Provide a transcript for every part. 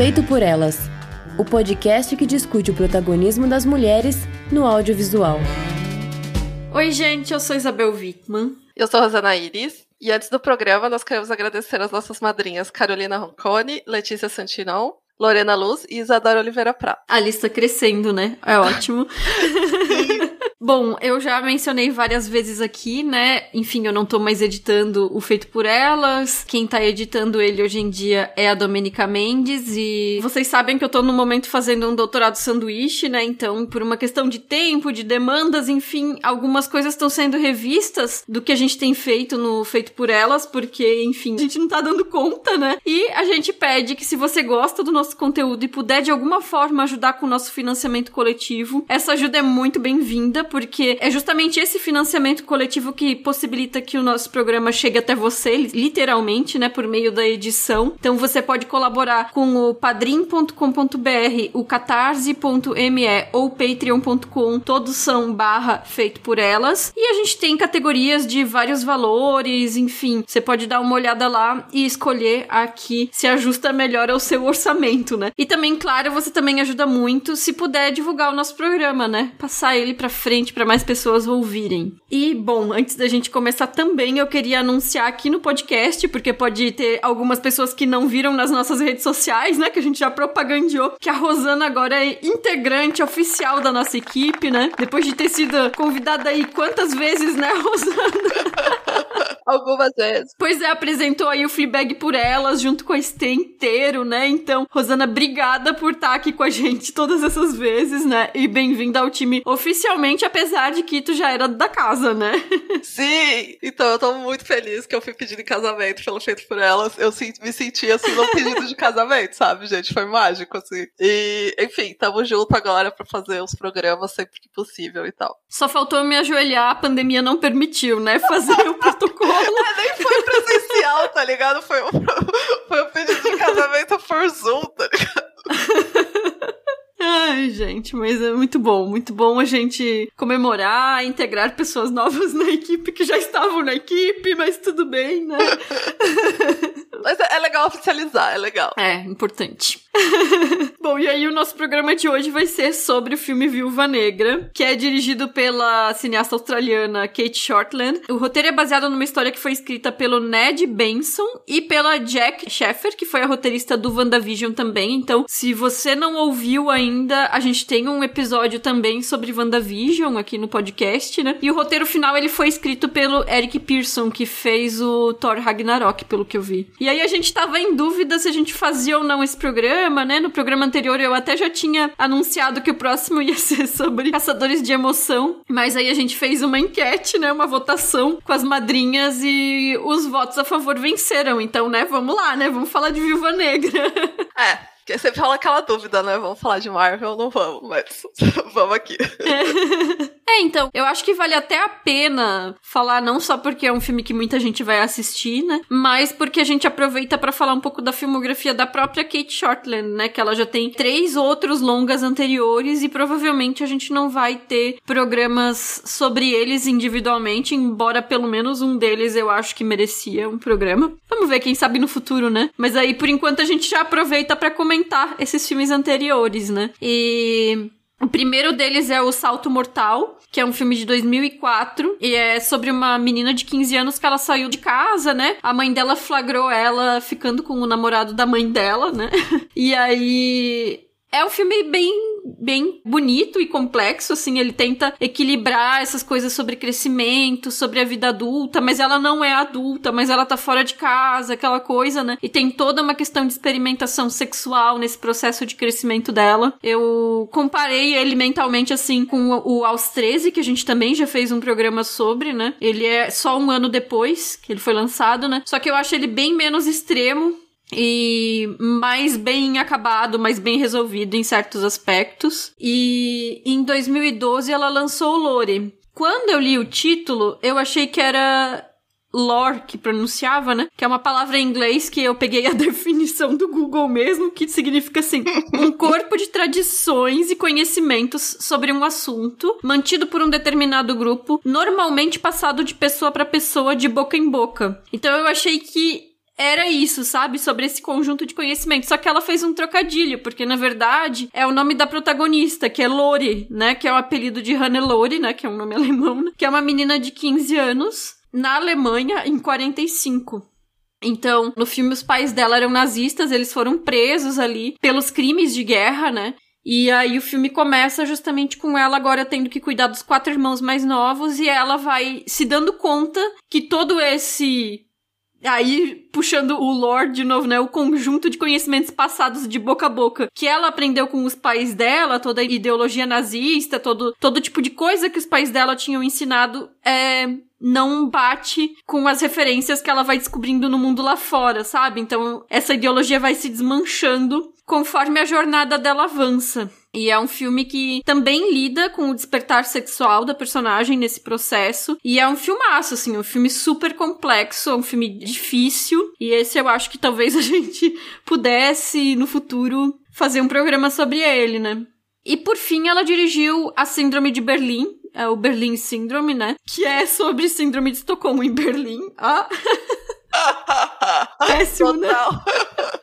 Feito por Elas, o podcast que discute o protagonismo das mulheres no audiovisual. Oi, gente, eu sou Isabel Wittmann. Eu sou Rosana Iris. E antes do programa, nós queremos agradecer as nossas madrinhas Carolina Roncone, Letícia Santinão, Lorena Luz e Isadora Oliveira Prata. A lista crescendo, né? É ótimo. Bom, eu já mencionei várias vezes aqui, né? Enfim, eu não tô mais editando o Feito por Elas. Quem tá editando ele hoje em dia é a Domenica Mendes. E vocês sabem que eu tô no momento fazendo um doutorado sanduíche, né? Então, por uma questão de tempo, de demandas, enfim, algumas coisas estão sendo revistas do que a gente tem feito no Feito por Elas, porque, enfim, a gente não tá dando conta, né? E a gente pede que se você gosta do nosso conteúdo e puder de alguma forma ajudar com o nosso financiamento coletivo, essa ajuda é muito bem-vinda porque é justamente esse financiamento coletivo que possibilita que o nosso programa chegue até você, literalmente, né, por meio da edição. Então você pode colaborar com o padrim.com.br, o catarse.me ou patreon.com, todos são barra feito por elas. E a gente tem categorias de vários valores, enfim, você pode dar uma olhada lá e escolher a que se ajusta melhor ao seu orçamento, né? E também, claro, você também ajuda muito se puder divulgar o nosso programa, né? Passar ele pra frente para mais pessoas ouvirem. E, bom, antes da gente começar também, eu queria anunciar aqui no podcast, porque pode ter algumas pessoas que não viram nas nossas redes sociais, né? Que a gente já propagandeou, que a Rosana agora é integrante oficial da nossa equipe, né? Depois de ter sido convidada aí quantas vezes, né, Rosana? Algumas vezes. Pois é, apresentou aí o Fleabag por elas, junto com a Stê inteiro, né? Então, Rosana, obrigada por estar aqui com a gente todas essas vezes, né? E bem-vinda ao time oficialmente apesar de que tu já era da casa, né? Sim! Então eu tô muito feliz que eu fui pedido em casamento pelo feito por elas. Eu me senti assim num pedido de casamento, sabe, gente? Foi mágico, assim. E, enfim, tamo junto agora pra fazer os programas sempre que possível e tal. Só faltou me ajoelhar, a pandemia não permitiu, né? Fazer o protocolo. é, nem foi presencial, tá ligado? Foi um, foi um pedido de casamento por Zoom, tá ligado? Ai, gente, mas é muito bom, muito bom a gente comemorar, integrar pessoas novas na equipe que já estavam na equipe, mas tudo bem, né? mas é, é legal oficializar, é legal. É, importante. Bom, e aí o nosso programa de hoje vai ser sobre o filme Viúva Negra, que é dirigido pela cineasta australiana Kate Shortland. O roteiro é baseado numa história que foi escrita pelo Ned Benson e pela Jack Sheffer, que foi a roteirista do WandaVision também. Então, se você não ouviu ainda, a gente tem um episódio também sobre WandaVision aqui no podcast, né? E o roteiro final ele foi escrito pelo Eric Pearson, que fez o Thor Ragnarok, pelo que eu vi. E aí a gente tava em dúvida se a gente fazia ou não esse programa programa, né? No programa anterior eu até já tinha anunciado que o próximo ia ser sobre caçadores de emoção, mas aí a gente fez uma enquete, né? Uma votação com as madrinhas e os votos a favor venceram. Então, né? Vamos lá, né? Vamos falar de Viúva Negra. É. Você fala aquela dúvida, né? Vamos falar de Marvel ou não vamos, mas vamos aqui. É, então, eu acho que vale até a pena falar, não só porque é um filme que muita gente vai assistir, né? Mas porque a gente aproveita para falar um pouco da filmografia da própria Kate Shortland, né? Que ela já tem três outros longas anteriores e provavelmente a gente não vai ter programas sobre eles individualmente, embora pelo menos um deles eu acho que merecia um programa. Vamos ver, quem sabe no futuro, né? Mas aí, por enquanto, a gente já aproveita para comentar esses filmes anteriores, né? E o primeiro deles é O Salto Mortal, que é um filme de 2004 e é sobre uma menina de 15 anos que ela saiu de casa, né? A mãe dela flagrou ela ficando com o namorado da mãe dela, né? E aí é um filme bem, bem bonito e complexo, assim, ele tenta equilibrar essas coisas sobre crescimento, sobre a vida adulta, mas ela não é adulta, mas ela tá fora de casa, aquela coisa, né? E tem toda uma questão de experimentação sexual nesse processo de crescimento dela. Eu comparei ele mentalmente, assim, com o Aos 13, que a gente também já fez um programa sobre, né? Ele é só um ano depois que ele foi lançado, né? Só que eu acho ele bem menos extremo e mais bem acabado, mais bem resolvido em certos aspectos. E em 2012 ela lançou o Lore. Quando eu li o título, eu achei que era lore que pronunciava, né? Que é uma palavra em inglês que eu peguei a definição do Google mesmo, que significa assim: um corpo de tradições e conhecimentos sobre um assunto, mantido por um determinado grupo, normalmente passado de pessoa para pessoa, de boca em boca. Então eu achei que era isso, sabe? Sobre esse conjunto de conhecimento. Só que ela fez um trocadilho, porque na verdade é o nome da protagonista, que é Lori, né? Que é o apelido de Hannelore, né? Que é um nome alemão, né? que é uma menina de 15 anos na Alemanha em 45. Então, no filme, os pais dela eram nazistas, eles foram presos ali pelos crimes de guerra, né? E aí o filme começa justamente com ela agora tendo que cuidar dos quatro irmãos mais novos e ela vai se dando conta que todo esse Aí, puxando o lore de novo, né? O conjunto de conhecimentos passados de boca a boca que ela aprendeu com os pais dela, toda a ideologia nazista, todo, todo tipo de coisa que os pais dela tinham ensinado, é, não bate com as referências que ela vai descobrindo no mundo lá fora, sabe? Então, essa ideologia vai se desmanchando conforme a jornada dela avança. E é um filme que também lida com o despertar sexual da personagem nesse processo. E é um filmaço, assim, um filme super complexo, é um filme difícil. E esse eu acho que talvez a gente pudesse, no futuro, fazer um programa sobre ele, né? E por fim, ela dirigiu A Síndrome de Berlim, é o Berlim Syndrome, né? Que é sobre síndrome de Estocolmo em Berlim. Ah. Péssimo, né?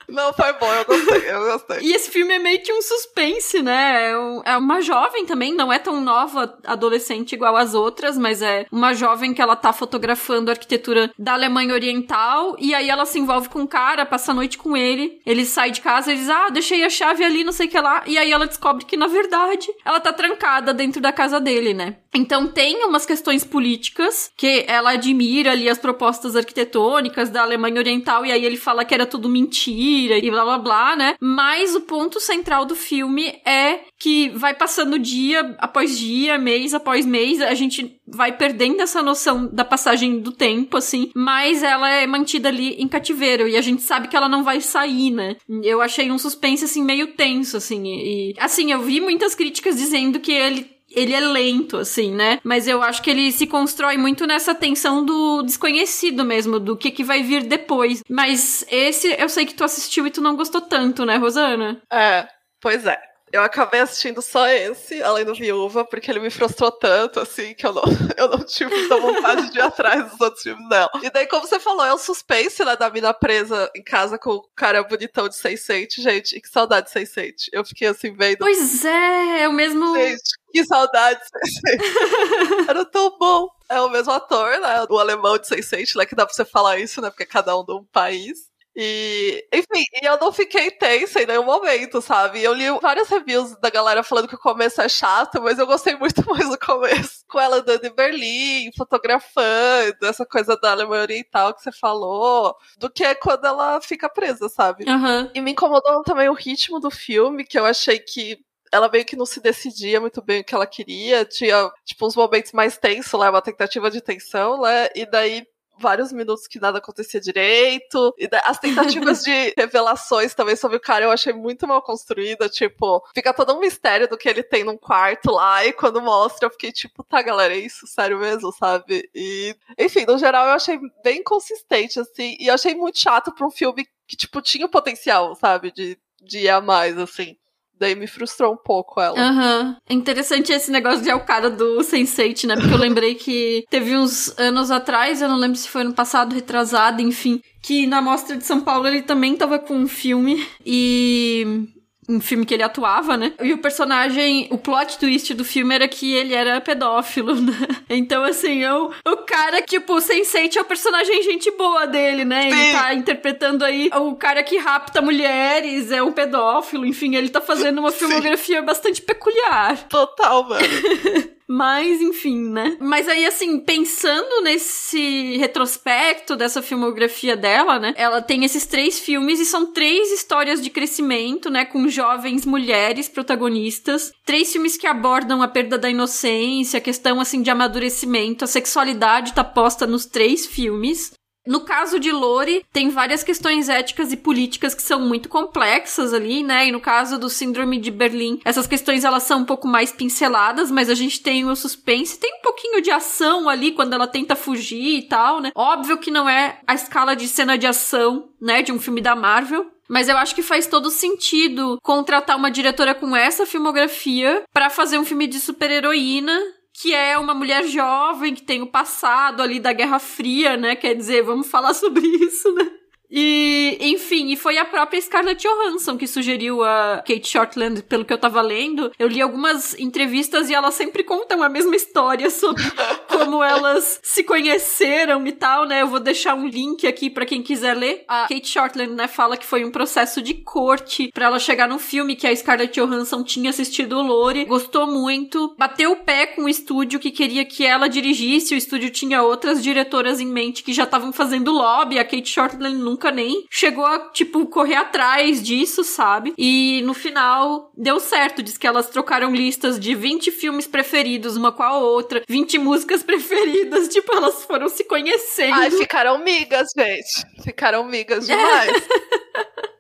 Não, foi bom, eu gostei, eu gostei. E esse filme é meio que um suspense, né? É, é uma jovem também, não é tão nova, adolescente igual as outras, mas é uma jovem que ela tá fotografando a arquitetura da Alemanha Oriental, e aí ela se envolve com um cara, passa a noite com ele, ele sai de casa diz, ah, deixei a chave ali, não sei o que lá, e aí ela descobre que, na verdade, ela tá trancada dentro da casa dele, né? Então tem umas questões políticas que ela admira ali as propostas arquitetônicas da Alemanha Oriental, e aí ele fala que era tudo mentira, e blá blá blá, né? Mas o ponto central do filme é que vai passando dia após dia, mês após mês, a gente vai perdendo essa noção da passagem do tempo, assim, mas ela é mantida ali em cativeiro e a gente sabe que ela não vai sair, né? Eu achei um suspense, assim, meio tenso, assim, e, assim, eu vi muitas críticas dizendo que ele ele é lento, assim, né? Mas eu acho que ele se constrói muito nessa tensão do desconhecido mesmo, do que, que vai vir depois. Mas esse eu sei que tu assistiu e tu não gostou tanto, né, Rosana? É, pois é. Eu acabei assistindo só esse, além do Viúva, porque ele me frustrou tanto, assim, que eu não, eu não tive muita vontade de ir atrás dos outros filmes dela. E daí, como você falou, é o suspense, né, da mina presa em casa com o cara bonitão de 600, gente. E que saudade de 600. Eu fiquei assim, vendo. Pois é, é o mesmo. Gente, que saudade de 600. Era tão bom. É o mesmo ator, né, o alemão de 600, né, que dá pra você falar isso, né, porque é cada um de um país. E, enfim, e eu não fiquei tensa em nenhum momento, sabe? Eu li várias reviews da galera falando que o começo é chato, mas eu gostei muito mais do começo. Com ela andando em Berlim, fotografando, essa coisa da Alemanha Oriental que você falou, do que é quando ela fica presa, sabe? Uhum. E me incomodou também o ritmo do filme, que eu achei que ela meio que não se decidia muito bem o que ela queria. Tinha, tipo, uns momentos mais tensos lá, uma tentativa de tensão, né? E daí vários minutos que nada acontecia direito. E as tentativas de revelações também sobre o cara eu achei muito mal construída. Tipo, fica todo um mistério do que ele tem num quarto lá. E quando mostra, eu fiquei tipo, tá, galera, é isso? Sério mesmo, sabe? E, enfim, no geral eu achei bem consistente, assim. E eu achei muito chato pra um filme que, tipo, tinha o potencial, sabe? De, de ir a mais, assim. Daí me frustrou um pouco ela. Aham. Uhum. É interessante esse negócio de o cara do Sense8, né? Porque eu lembrei que teve uns anos atrás, eu não lembro se foi ano passado, retrasado, enfim, que na Mostra de São Paulo ele também tava com um filme e um filme que ele atuava, né? E o personagem, o plot twist do filme era que ele era pedófilo, né? Então, assim, é o, o cara, tipo, o Sense8 é o personagem gente boa dele, né? Ele tá interpretando aí o cara que rapta mulheres, é um pedófilo, enfim, ele tá fazendo uma filmografia Sim. bastante peculiar. Total, mano. Mas, enfim, né? Mas aí, assim, pensando nesse retrospecto dessa filmografia dela, né? Ela tem esses três filmes e são três histórias de crescimento, né? Com jovens mulheres protagonistas. Três filmes que abordam a perda da inocência, a questão, assim, de amadurecimento. A sexualidade tá posta nos três filmes. No caso de Lori, tem várias questões éticas e políticas que são muito complexas ali, né? E no caso do Síndrome de Berlim, essas questões elas são um pouco mais pinceladas, mas a gente tem o suspense, tem um pouquinho de ação ali quando ela tenta fugir e tal, né? Óbvio que não é a escala de cena de ação, né, de um filme da Marvel, mas eu acho que faz todo sentido contratar uma diretora com essa filmografia para fazer um filme de super-heroína que é uma mulher jovem que tem o passado ali da Guerra Fria, né? Quer dizer, vamos falar sobre isso, né? E, enfim, e foi a própria Scarlett Johansson que sugeriu a Kate Shortland, pelo que eu tava lendo. Eu li algumas entrevistas e elas sempre contam a mesma história sobre como elas se conheceram e tal, né? Eu vou deixar um link aqui para quem quiser ler. A Kate Shortland, né, fala que foi um processo de corte para ela chegar no filme que a Scarlett Johansson tinha assistido o Lore, gostou muito, bateu o pé com o estúdio que queria que ela dirigisse, o estúdio tinha outras diretoras em mente que já estavam fazendo lobby, a Kate Shortland nunca nem chegou a, tipo, correr atrás disso, sabe? E no final deu certo, diz que elas trocaram listas de 20 filmes preferidos uma com a outra, 20 músicas preferidas, tipo, elas foram se conhecendo. Ai, ficaram migas, gente. Ficaram migas demais.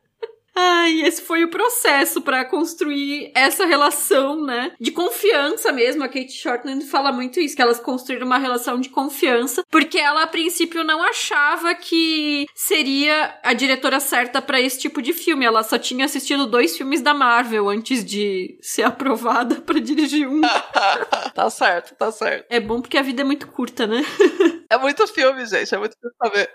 Ai, esse foi o processo para construir essa relação, né? De confiança mesmo. A Kate Shortland fala muito isso, que elas construíram uma relação de confiança, porque ela a princípio não achava que seria a diretora certa para esse tipo de filme. Ela só tinha assistido dois filmes da Marvel antes de ser aprovada para dirigir um. tá certo, tá certo. É bom porque a vida é muito curta, né? é muito filme, gente, é muito filme pra ver.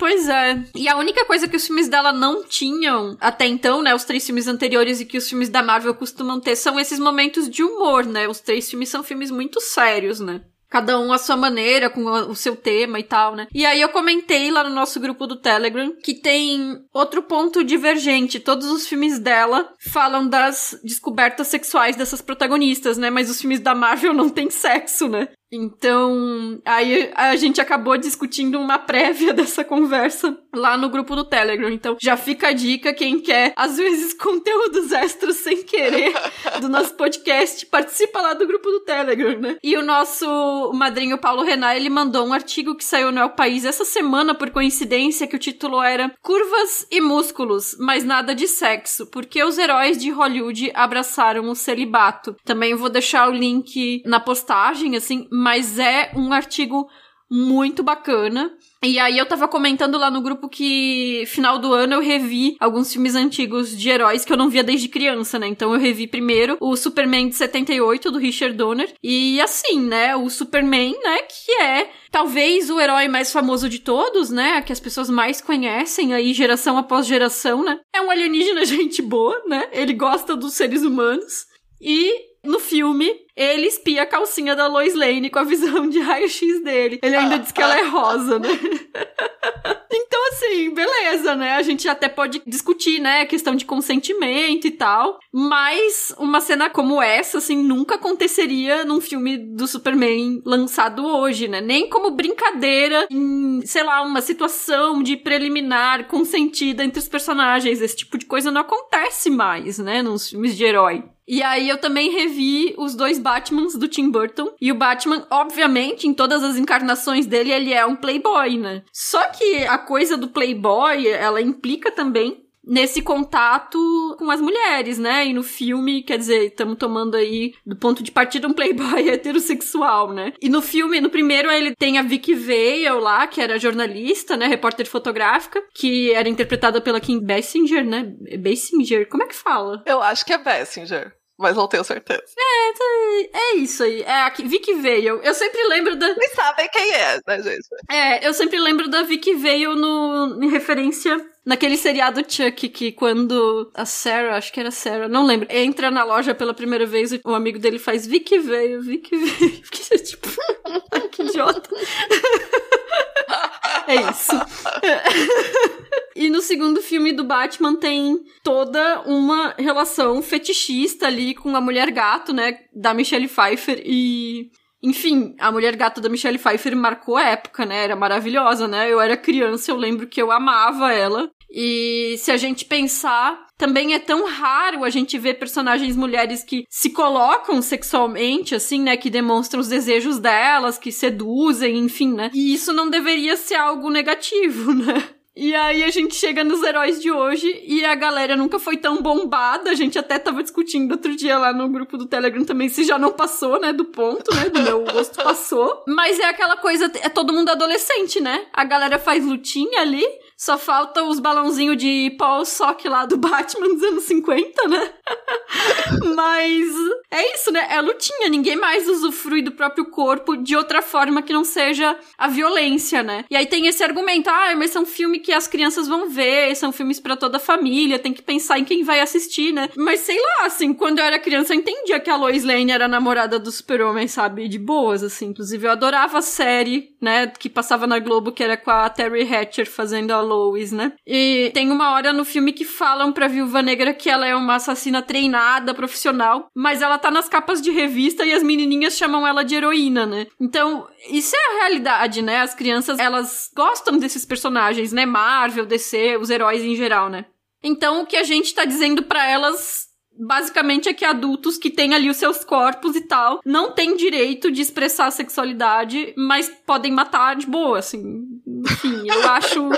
Pois é. E a única coisa que os filmes dela não tinham até então, né? Os três filmes anteriores e que os filmes da Marvel costumam ter são esses momentos de humor, né? Os três filmes são filmes muito sérios, né? Cada um à sua maneira, com o seu tema e tal, né? E aí eu comentei lá no nosso grupo do Telegram que tem outro ponto divergente. Todos os filmes dela falam das descobertas sexuais dessas protagonistas, né? Mas os filmes da Marvel não tem sexo, né? Então, aí a gente acabou discutindo uma prévia dessa conversa lá no grupo do Telegram. Então, já fica a dica, quem quer, às vezes, conteúdos extras sem querer do nosso podcast, participa lá do grupo do Telegram, né? E o nosso madrinho Paulo Renan, ele mandou um artigo que saiu no El País essa semana, por coincidência, que o título era Curvas e Músculos, mas nada de sexo, porque os heróis de Hollywood abraçaram o celibato. Também vou deixar o link na postagem, assim, mas é um artigo muito bacana. E aí eu tava comentando lá no grupo que final do ano eu revi alguns filmes antigos de heróis que eu não via desde criança, né? Então eu revi primeiro o Superman de 78 do Richard Donner e assim, né, o Superman, né, que é talvez o herói mais famoso de todos, né, que as pessoas mais conhecem aí geração após geração, né? É um alienígena gente boa, né? Ele gosta dos seres humanos e no filme, ele espia a calcinha da Lois Lane com a visão de raio-x dele. Ele ainda diz que ela é rosa, né? então, assim, beleza, né? A gente até pode discutir, né? A questão de consentimento e tal. Mas uma cena como essa, assim, nunca aconteceria num filme do Superman lançado hoje, né? Nem como brincadeira em, sei lá, uma situação de preliminar consentida entre os personagens. Esse tipo de coisa não acontece mais, né? Nos filmes de herói. E aí eu também revi os dois Batmans do Tim Burton. E o Batman, obviamente, em todas as encarnações dele, ele é um playboy, né? Só que a coisa do playboy, ela implica também nesse contato com as mulheres, né? E no filme, quer dizer, estamos tomando aí do ponto de partida um playboy heterossexual, né? E no filme, no primeiro, ele tem a Vicky Vale lá, que era jornalista, né? Repórter fotográfica, que era interpretada pela Kim Basinger, né? Basinger, como é que fala? Eu acho que é Basinger mas não tenho certeza. É, é isso aí. É a Vicky Vale. Eu sempre lembro da. Nem sabem quem é, né, gente? É, eu sempre lembro da Vicky Vale no, em referência naquele seriado Chuck, que quando a Sarah, acho que era Sarah, não lembro, entra na loja pela primeira vez, o amigo dele faz Vicky Vale, Vicky Vale. Que tipo, que idiota. É isso. E no segundo filme do Batman tem toda uma relação fetichista ali com a mulher gato, né? Da Michelle Pfeiffer e. Enfim, a mulher gato da Michelle Pfeiffer marcou a época, né? Era maravilhosa, né? Eu era criança, eu lembro que eu amava ela. E se a gente pensar, também é tão raro a gente ver personagens mulheres que se colocam sexualmente, assim, né? Que demonstram os desejos delas, que seduzem, enfim, né? E isso não deveria ser algo negativo, né? E aí a gente chega nos heróis de hoje e a galera nunca foi tão bombada. A gente até tava discutindo outro dia lá no grupo do Telegram também se já não passou, né? Do ponto, né? Do meu gosto passou. Mas é aquela coisa, é todo mundo adolescente, né? A galera faz lutinha ali. Só falta os balãozinhos de Paul Sock lá do Batman dos anos 50, né? Mas é isso, né? É lutinha. Ninguém mais usufrui do próprio corpo de outra forma que não seja a violência, né? E aí tem esse argumento: ah, mas são filmes que as crianças vão ver, são filmes para toda a família, tem que pensar em quem vai assistir, né? Mas sei lá, assim, quando eu era criança eu entendia que a Lois Lane era namorada do Super-Homem, sabe? De boas, assim. Inclusive eu adorava a série, né? Que passava na Globo, que era com a Terry Hatcher fazendo a Lois, né? E tem uma hora no filme que falam pra Viúva Negra que ela é uma assassina treinada, profissional, mas ela tá nas capas de revista e as menininhas chamam ela de heroína, né? Então, isso é a realidade, né? As crianças, elas gostam desses personagens, né? Marvel, DC, os heróis em geral, né? Então, o que a gente tá dizendo para elas basicamente é que adultos que têm ali os seus corpos e tal não têm direito de expressar a sexualidade, mas podem matar de boa, assim. Enfim, eu acho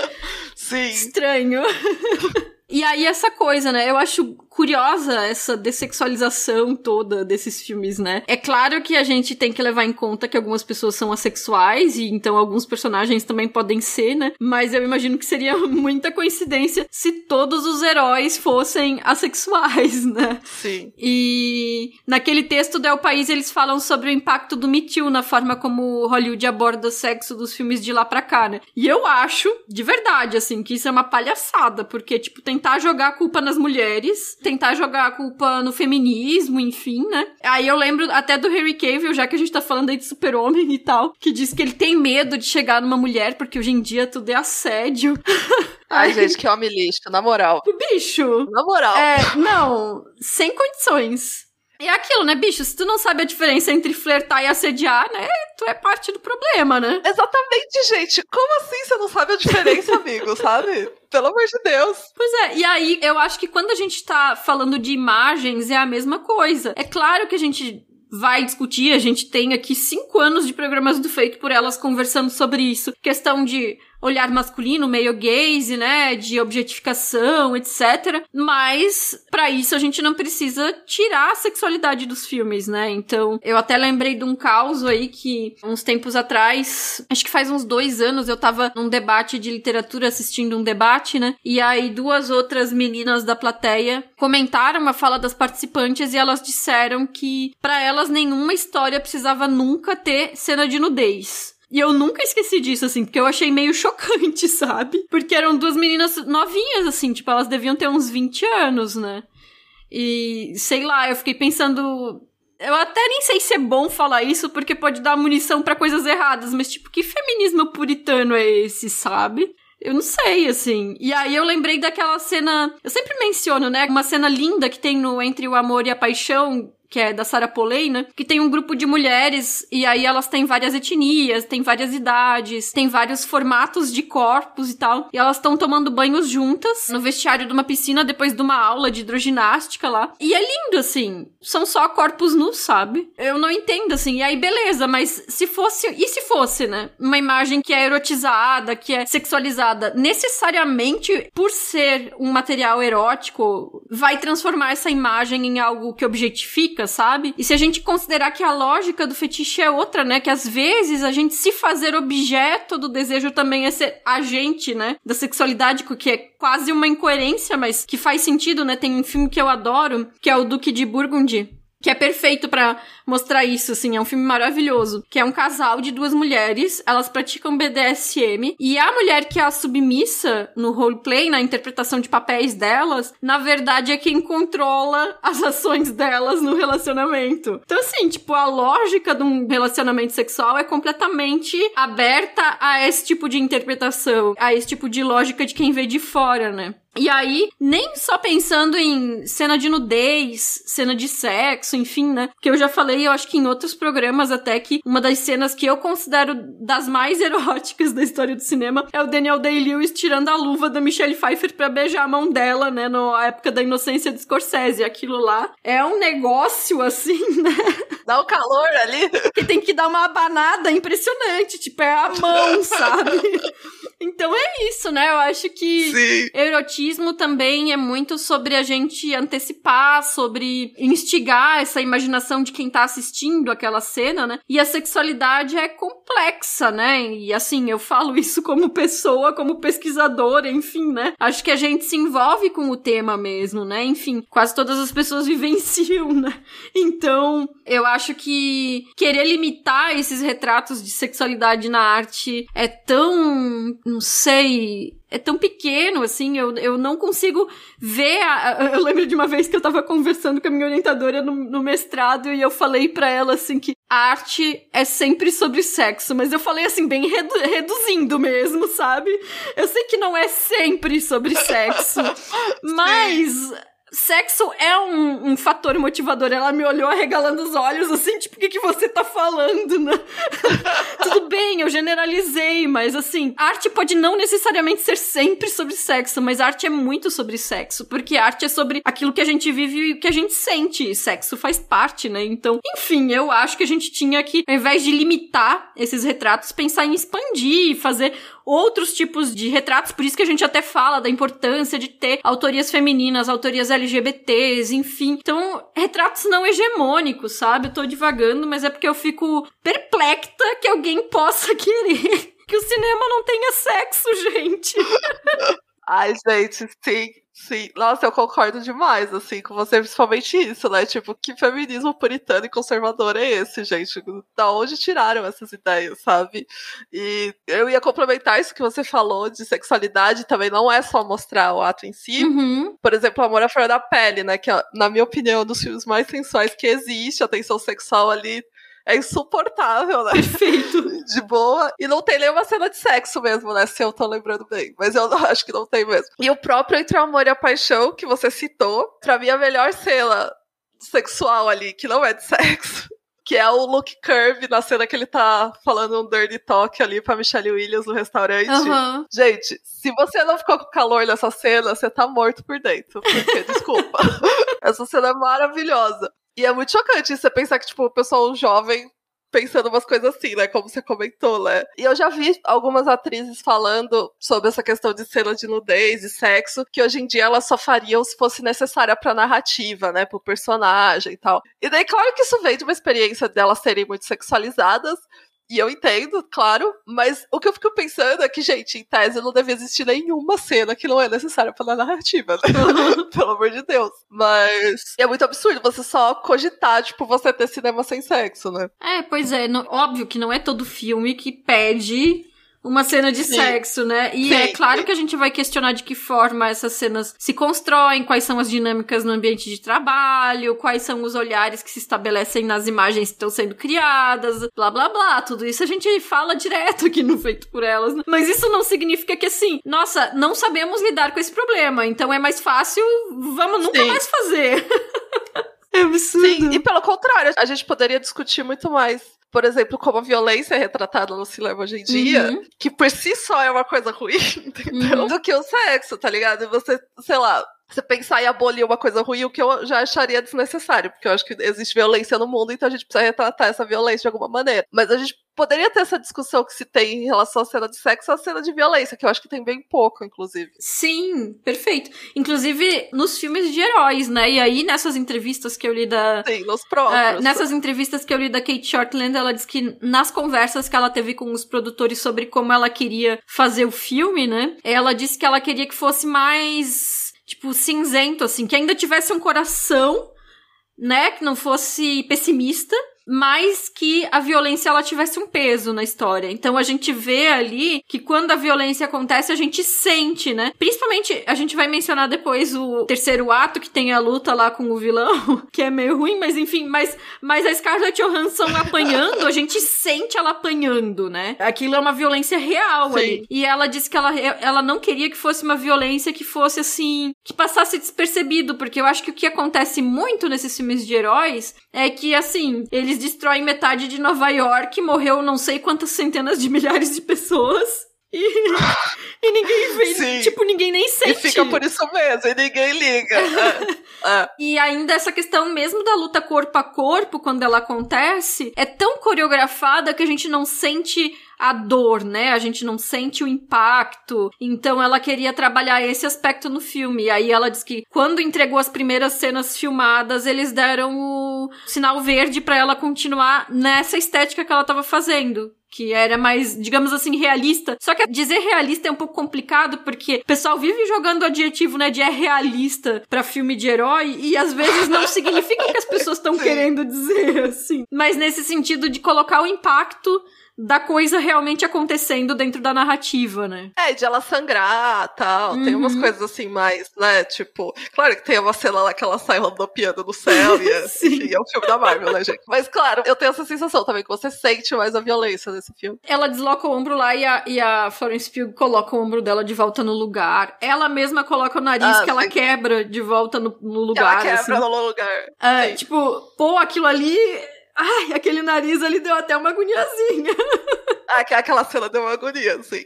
Sim. estranho. E aí, essa coisa, né? Eu acho curiosa essa dessexualização toda desses filmes, né? É claro que a gente tem que levar em conta que algumas pessoas são assexuais e então alguns personagens também podem ser, né? Mas eu imagino que seria muita coincidência se todos os heróis fossem assexuais, né? Sim. E naquele texto do El País eles falam sobre o impacto do Me Too na forma como Hollywood aborda o sexo dos filmes de lá pra cá, né? E eu acho, de verdade, assim, que isso é uma palhaçada, porque, tipo, tentar jogar a culpa nas mulheres tentar jogar a culpa no feminismo, enfim, né? Aí eu lembro até do Harry Cavill, já que a gente tá falando aí de super-homem e tal, que diz que ele tem medo de chegar numa mulher, porque hoje em dia tudo é assédio. Ai, gente, que homem lixo, na moral. Bicho! Na moral. É, não, sem condições. É aquilo, né, bicho? Se tu não sabe a diferença entre flertar e assediar, né? Tu é parte do problema, né? Exatamente, gente. Como assim você não sabe a diferença, amigo, sabe? Pelo amor de Deus. Pois é, e aí eu acho que quando a gente tá falando de imagens é a mesma coisa. É claro que a gente vai discutir, a gente tem aqui cinco anos de programas do Feito por Elas conversando sobre isso. Questão de olhar masculino, meio gaze, né, de objetificação, etc. Mas para isso a gente não precisa tirar a sexualidade dos filmes, né? Então, eu até lembrei de um caos aí que uns tempos atrás, acho que faz uns dois anos, eu tava num debate de literatura assistindo um debate, né? E aí duas outras meninas da plateia comentaram a fala das participantes e elas disseram que para elas nenhuma história precisava nunca ter cena de nudez. E eu nunca esqueci disso, assim, porque eu achei meio chocante, sabe? Porque eram duas meninas novinhas, assim, tipo, elas deviam ter uns 20 anos, né? E sei lá, eu fiquei pensando. Eu até nem sei se é bom falar isso, porque pode dar munição para coisas erradas, mas, tipo, que feminismo puritano é esse, sabe? Eu não sei, assim. E aí eu lembrei daquela cena. Eu sempre menciono, né? Uma cena linda que tem no Entre o Amor e a Paixão, que é da Sarah Polley, né? Que tem um grupo de mulheres e aí elas têm várias etnias, têm várias idades, têm vários formatos de corpos e tal. E elas estão tomando banhos juntas no vestiário de uma piscina depois de uma aula de hidroginástica lá. E é lindo, assim. São só corpos nus, sabe? Eu não entendo, assim. E aí, beleza, mas se fosse. E se fosse, né? Uma imagem que é erotizada, que é sexualizada, necessariamente por ser um material erótico, vai transformar essa imagem em algo que objetifica sabe? E se a gente considerar que a lógica do fetiche é outra, né? Que às vezes a gente se fazer objeto do desejo também é ser agente, né? Da sexualidade, que é quase uma incoerência, mas que faz sentido, né? Tem um filme que eu adoro, que é o Duque de Burgundy, que é perfeito para mostrar isso, assim, é um filme maravilhoso, que é um casal de duas mulheres, elas praticam BDSM, e a mulher que é a submissa no roleplay, na interpretação de papéis delas, na verdade é quem controla as ações delas no relacionamento. Então, assim, tipo, a lógica de um relacionamento sexual é completamente aberta a esse tipo de interpretação, a esse tipo de lógica de quem vê de fora, né? E aí, nem só pensando em cena de nudez, cena de sexo, enfim, né? Que eu já falei, eu acho que em outros programas até que uma das cenas que eu considero das mais eróticas da história do cinema é o Daniel Day-Lewis tirando a luva da Michelle Pfeiffer pra beijar a mão dela, né? Na época da inocência de Scorsese. Aquilo lá é um negócio assim, né? Dá um calor ali. Que tem que dar uma abanada impressionante, tipo, é a mão, sabe? Então é isso, né? Eu acho que Sim. erotismo também é muito sobre a gente antecipar, sobre instigar essa imaginação de quem tá assistindo aquela cena, né? E a sexualidade é complexa, né? E assim, eu falo isso como pessoa, como pesquisadora, enfim, né? Acho que a gente se envolve com o tema mesmo, né? Enfim, quase todas as pessoas vivenciam, né? Então, eu acho que querer limitar esses retratos de sexualidade na arte é tão não sei, é tão pequeno, assim, eu, eu não consigo ver. A, eu lembro de uma vez que eu tava conversando com a minha orientadora no, no mestrado e eu falei para ela, assim, que arte é sempre sobre sexo, mas eu falei, assim, bem redu reduzindo mesmo, sabe? Eu sei que não é sempre sobre sexo, mas sexo é um, um, fator motivador. Ela me olhou arregalando os olhos, assim, tipo, o que, que você tá falando, né? Tudo bem, eu generalizei, mas assim, arte pode não necessariamente ser sempre sobre sexo, mas arte é muito sobre sexo, porque arte é sobre aquilo que a gente vive e o que a gente sente. E sexo faz parte, né? Então, enfim, eu acho que a gente tinha que, ao invés de limitar esses retratos, pensar em expandir e fazer outros tipos de retratos, por isso que a gente até fala da importância de ter autorias femininas, autorias LGBTs, enfim. Então, retratos não hegemônicos, sabe? Eu tô divagando, mas é porque eu fico perplexa que alguém possa querer que o cinema não tenha sexo, gente. Ai, gente, sim. Sim, nossa, eu concordo demais, assim, com você, principalmente isso, né? Tipo, que feminismo puritano e conservador é esse, gente? Da onde tiraram essas ideias, sabe? E eu ia complementar isso que você falou de sexualidade, também não é só mostrar o ato em si. Uhum. Por exemplo, Amor à Flor da Pele, né? Que, na minha opinião, é um dos filmes mais sensuais que existe, a tensão sexual ali é insuportável, né? Perfeito. De boa. E não tem nenhuma cena de sexo mesmo, né? Se eu tô lembrando bem. Mas eu não, acho que não tem mesmo. E o próprio Entre o Amor e a Paixão, que você citou, pra mim é a melhor cena sexual ali, que não é de sexo. Que é o Luke Curve na cena que ele tá falando um dirty talk ali pra Michelle Williams no restaurante. Uhum. Gente, se você não ficou com calor nessa cena, você tá morto por dentro. Porque, desculpa. Essa cena é maravilhosa. E é muito chocante você pensar que, tipo, o pessoal jovem pensando umas coisas assim, né? Como você comentou, né? E eu já vi algumas atrizes falando sobre essa questão de cena de nudez e sexo, que hoje em dia elas só fariam se fosse necessária pra narrativa, né? Pro personagem e tal. E daí, claro que isso vem de uma experiência delas serem muito sexualizadas, e eu entendo, claro, mas o que eu fico pensando é que, gente, em tese não deve existir nenhuma cena que não é necessária pra narrativa, né? Pelo amor de Deus. Mas é muito absurdo você só cogitar, tipo, você ter cinema sem sexo, né? É, pois é. No, óbvio que não é todo filme que pede uma cena de Sim. sexo, né? E Sim. é claro que a gente vai questionar de que forma essas cenas se constroem, quais são as dinâmicas no ambiente de trabalho, quais são os olhares que se estabelecem nas imagens que estão sendo criadas, blá blá blá. Tudo isso a gente fala direto aqui no Feito por Elas. né? Mas isso não significa que assim, nossa, não sabemos lidar com esse problema, então é mais fácil, vamos nunca Sim. mais fazer. é absurdo. Sim, e pelo contrário, a gente poderia discutir muito mais. Por exemplo, como a violência é retratada no cinema hoje em dia, Uhum. que por si só é uma coisa ruim, entendeu? Uhum. Do que o sexo, tá ligado? E você, sei lá, você pensar em abolir uma coisa ruim, o que eu já acharia desnecessário, porque eu acho que existe violência no mundo, então a gente precisa retratar essa violência de alguma maneira. Mas a gente poderia ter essa discussão que se tem em relação à cena de sexo à cena de violência, que eu acho que tem bem pouco, inclusive. Sim, perfeito. Inclusive nos filmes de heróis, né? E aí nessas entrevistas que eu li da. Sim, nos é, próprios. nessas entrevistas que eu li da Kate Shortland, ela disse que nas conversas que ela teve com os produtores sobre como ela queria fazer o filme, né? Ela disse que ela queria que fosse mais, tipo, cinzento, assim, que ainda tivesse um coração, né? Que não fosse pessimista. Mas que a violência ela tivesse um peso na história. Então a gente vê ali que quando a violência acontece, a gente sente, né? Principalmente, a gente vai mencionar depois o terceiro ato, que tem a luta lá com o vilão, que é meio ruim, mas enfim, mas, mas a Scarlett Johansson apanhando, a gente sente ela apanhando, né? Aquilo é uma violência real Sim. ali. E ela disse que ela, ela não queria que fosse uma violência que fosse assim, que passasse despercebido, porque eu acho que o que acontece muito nesses filmes de heróis é que, assim, eles destroem metade de Nova York, morreu não sei quantas centenas de milhares de pessoas. E, e ninguém vê, Sim. tipo, ninguém nem sente. E fica por isso mesmo, e ninguém liga. é, é. E ainda essa questão mesmo da luta corpo a corpo, quando ela acontece, é tão coreografada que a gente não sente a dor, né? A gente não sente o impacto. Então ela queria trabalhar esse aspecto no filme. E aí ela diz que quando entregou as primeiras cenas filmadas, eles deram o sinal verde para ela continuar nessa estética que ela tava fazendo que era mais, digamos assim, realista. Só que dizer realista é um pouco complicado porque o pessoal vive jogando adjetivo, né, de é realista para filme de herói e às vezes não significa o que as pessoas estão querendo dizer, assim. Mas nesse sentido de colocar o impacto da coisa realmente acontecendo dentro da narrativa, né? É, de ela sangrar tal. Uhum. Tem umas uhum. coisas assim mais, né? Tipo, claro que tem uma cena lá que ela sai rodopiando no céu e é, enfim, é um filme da Marvel, né, gente? Mas claro, eu tenho essa sensação também que você sente mais a violência nesse filme. Ela desloca o ombro lá e a, e a Florence Pugh coloca o ombro dela de volta no lugar. Ela mesma coloca o nariz ah, que ela quebra de volta no, no lugar. Ela quebra assim. no lugar. É, tipo, pô, aquilo ali Ai, aquele nariz ali deu até uma agoniazinha. Aquela cena deu uma agonia, sim.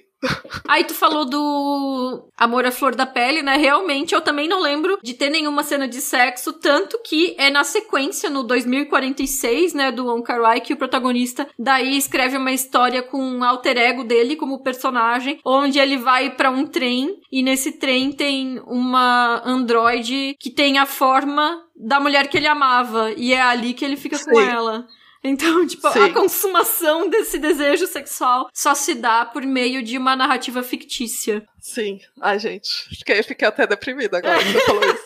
Aí tu falou do Amor à Flor da Pele, né? Realmente eu também não lembro de ter nenhuma cena de sexo, tanto que é na sequência, no 2046, né, do Kar Wai, que o protagonista daí escreve uma história com um alter ego dele como personagem, onde ele vai para um trem e nesse trem tem uma androide que tem a forma da mulher que ele amava e é ali que ele fica Sim. com ela. Então, tipo, Sim. a consumação desse desejo sexual só se dá por meio de uma narrativa fictícia. Sim. Ai, gente, fiquei, fiquei até deprimida agora que você falou isso.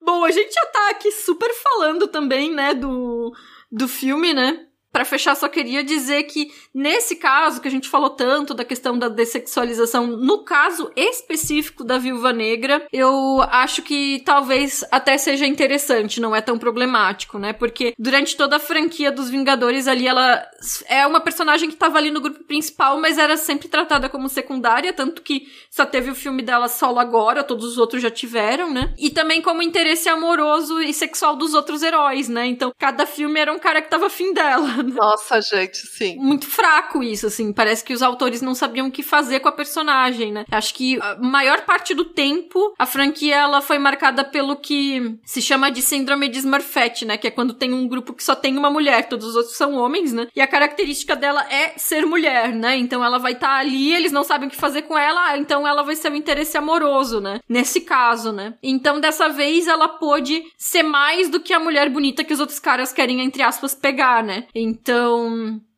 Bom, a gente já tá aqui super falando também, né, do, do filme, né? Para fechar, só queria dizer que nesse caso que a gente falou tanto da questão da dessexualização, no caso específico da Viúva Negra, eu acho que talvez até seja interessante, não é tão problemático, né? Porque durante toda a franquia dos Vingadores ali, ela é uma personagem que tava ali no grupo principal, mas era sempre tratada como secundária, tanto que só teve o filme dela solo agora, todos os outros já tiveram, né? E também como interesse amoroso e sexual dos outros heróis, né? Então, cada filme era um cara que tava afim dela. Nossa, gente, sim. Muito fraco isso, assim. Parece que os autores não sabiam o que fazer com a personagem, né? Acho que a maior parte do tempo a franquia ela foi marcada pelo que se chama de síndrome de Smurfette, né? Que é quando tem um grupo que só tem uma mulher, todos os outros são homens, né? E a característica dela é ser mulher, né? Então ela vai estar tá ali, eles não sabem o que fazer com ela, então ela vai ser um interesse amoroso, né? Nesse caso, né? Então dessa vez ela pôde ser mais do que a mulher bonita que os outros caras querem, entre aspas, pegar, né? Então,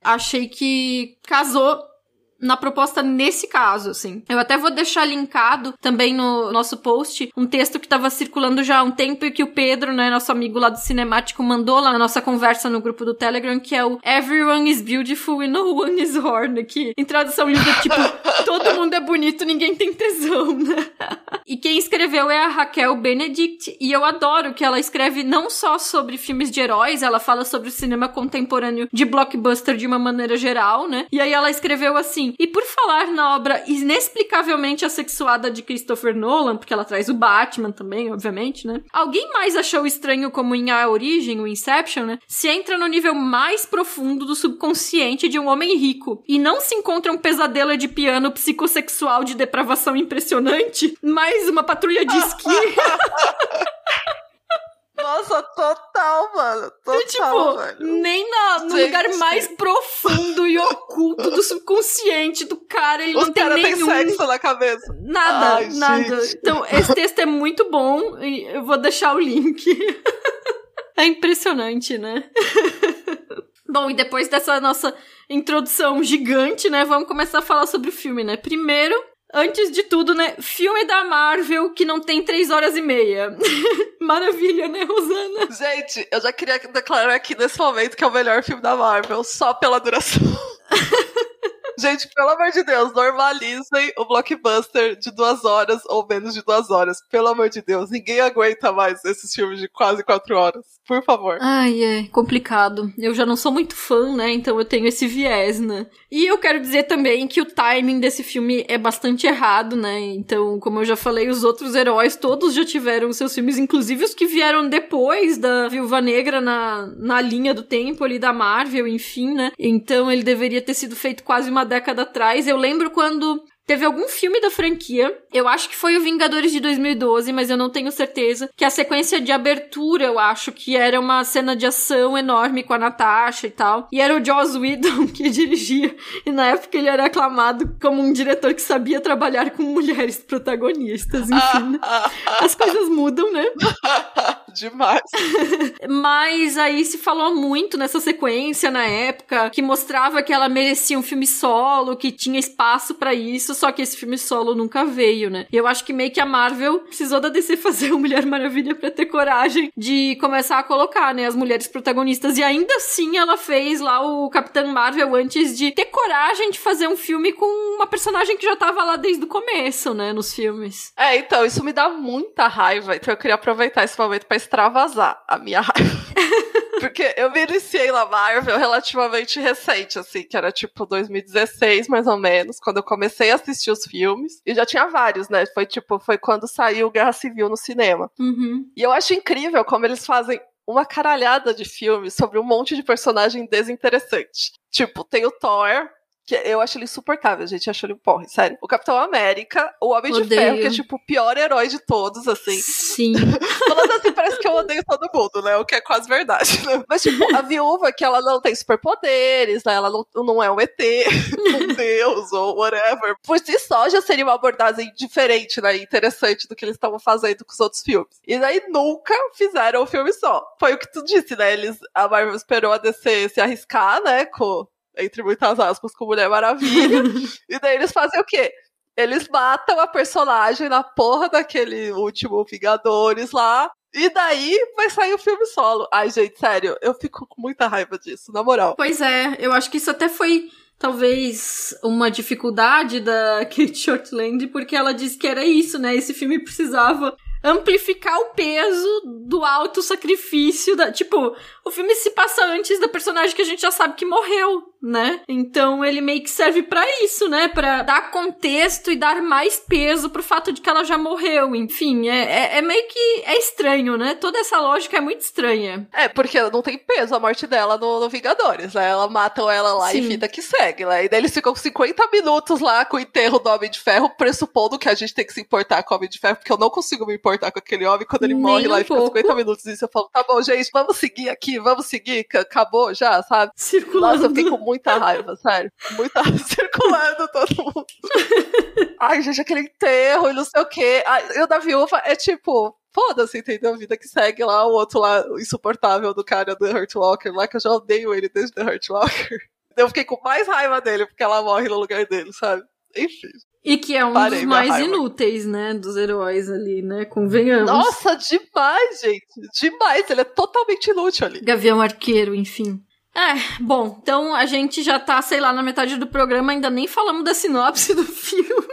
achei que casou na proposta nesse caso, assim. Eu até vou deixar linkado também no nosso post um texto que estava circulando já há um tempo e que o Pedro, né, nosso amigo lá do Cinemático, mandou lá na nossa conversa no grupo do Telegram, que é o Everyone is beautiful and no one is horny, que em tradução livre tipo, todo mundo é bonito, ninguém tem tesão, né? e quem escreveu é a Raquel Benedict, e eu adoro que ela escreve não só sobre filmes de heróis, ela fala sobre o cinema contemporâneo de blockbuster de uma maneira geral, né? E aí ela escreveu assim: e por falar na obra inexplicavelmente assexuada de Christopher Nolan, porque ela traz o Batman também, obviamente, né? Alguém mais achou estranho como em A Origem, o Inception, né? Se entra no nível mais profundo do subconsciente de um homem rico e não se encontra um pesadelo de piano psicossexual de depravação impressionante, mais uma patrulha de esqui. Nossa, total, mano. Total, e, tipo, velho. nem na, no Gente. lugar mais profundo e oculto do subconsciente do cara, ele Os não tem nenhum... tem sexo na cabeça. Nada, Ai, nada. Gente. Então, esse texto é muito bom e eu vou deixar o link. é impressionante, né? Bom, e depois dessa nossa introdução gigante, né, vamos começar a falar sobre o filme, né? Primeiro, Antes de tudo, né? Filme da Marvel que não tem três horas e meia. Maravilha, né, Rosana? Gente, eu já queria declarar aqui nesse momento que é o melhor filme da Marvel, só pela duração. Gente, pelo amor de Deus, normalizem o blockbuster de duas horas ou menos de duas horas. Pelo amor de Deus, ninguém aguenta mais esses filmes de quase quatro horas. Por favor. Ai, é complicado. Eu já não sou muito fã, né? Então eu tenho esse viés, né? E eu quero dizer também que o timing desse filme é bastante errado, né? Então, como eu já falei, os outros heróis todos já tiveram seus filmes, inclusive os que vieram depois da Viúva Negra na, na linha do tempo ali da Marvel, enfim, né? Então ele deveria ter sido feito quase uma uma década atrás. Eu lembro quando Teve algum filme da franquia, eu acho que foi o Vingadores de 2012, mas eu não tenho certeza, que a sequência de abertura, eu acho que era uma cena de ação enorme com a Natasha e tal. E era o Joss Whedon que dirigia. E na época ele era aclamado como um diretor que sabia trabalhar com mulheres protagonistas. Enfim, né? as coisas mudam, né? Demais. mas aí se falou muito nessa sequência na época, que mostrava que ela merecia um filme solo, que tinha espaço para isso só que esse filme solo nunca veio, né? E eu acho que meio que a Marvel precisou da DC fazer o Mulher Maravilha pra ter coragem de começar a colocar, né, as mulheres protagonistas. E ainda assim ela fez lá o Capitão Marvel antes de ter coragem de fazer um filme com uma personagem que já tava lá desde o começo, né, nos filmes. É, então, isso me dá muita raiva. Então eu queria aproveitar esse momento para extravasar a minha raiva. Porque eu me iniciei na Marvel relativamente recente, assim, que era tipo 2016, mais ou menos, quando eu comecei a assistir os filmes. E já tinha vários, né? Foi tipo, foi quando saiu Guerra Civil no cinema. Uhum. E eu acho incrível como eles fazem uma caralhada de filmes sobre um monte de personagem desinteressante. Tipo, tem o Thor, que eu acho ele insuportável, gente. Eu acho ele um porre, sério. O Capitão América, o Homem Odeio. de Ferro, que é tipo o pior herói de todos, assim. Sim. Falando assim, parece que eu odeio todo mundo, né? O que é quase verdade, né? Mas, tipo, a viúva, que ela não tem superpoderes, né? Ela não, não é um ET, um deus ou whatever. Por si só, já seria uma abordagem diferente, né? Interessante do que eles estavam fazendo com os outros filmes. E daí nunca fizeram um filme só. Foi o que tu disse, né? Eles, a Marvel esperou a DC se arriscar, né? Com entre muitas aspas, com Mulher Maravilha. e daí eles fazem o quê? Eles matam a personagem na porra daquele último Vingadores lá. E daí vai sair o filme solo. Ai, gente, sério, eu fico com muita raiva disso, na moral. Pois é, eu acho que isso até foi talvez uma dificuldade da Kate Shortland, porque ela disse que era isso, né? Esse filme precisava amplificar o peso do alto sacrifício da, tipo, o filme se passa antes da personagem que a gente já sabe que morreu, né? Então ele meio que serve para isso, né? Para dar contexto e dar mais peso pro fato de que ela já morreu. Enfim, é, é, é, meio que é estranho, né? Toda essa lógica é muito estranha. É, porque não tem peso a morte dela no, no Vingadores, né? Ela matam ela lá Sim. e vida que segue, né? E daí eles ficam 50 minutos lá com o enterro do Homem de Ferro, pressupondo que a gente tem que se importar com o Homem de Ferro, porque eu não consigo me importar com aquele homem quando ele Nem morre um lá e fica 50 minutos nisso. Eu falo, tá bom, gente, vamos seguir aqui, vamos seguir, acabou já, sabe? Circulando. Nossa, eu fiquei com muita raiva, sério. Muita circulando todo mundo. Ai, gente, aquele enterro e não sei o quê. Ai, e o da viúva é tipo, foda-se, entendeu? A vida que segue lá, o outro lá, o insuportável do cara do Hurt Walker lá, que eu já odeio ele desde The Hurt Walker. Eu fiquei com mais raiva dele, porque ela morre no lugar dele, sabe? Enfim. E que é um Parei dos mais inúteis, né? Dos heróis ali, né? Convenhamos. Nossa, demais, gente. Demais. Ele é totalmente inútil ali. Gavião Arqueiro, enfim. É, bom, então a gente já tá, sei lá, na metade do programa, ainda nem falamos da sinopse do filme.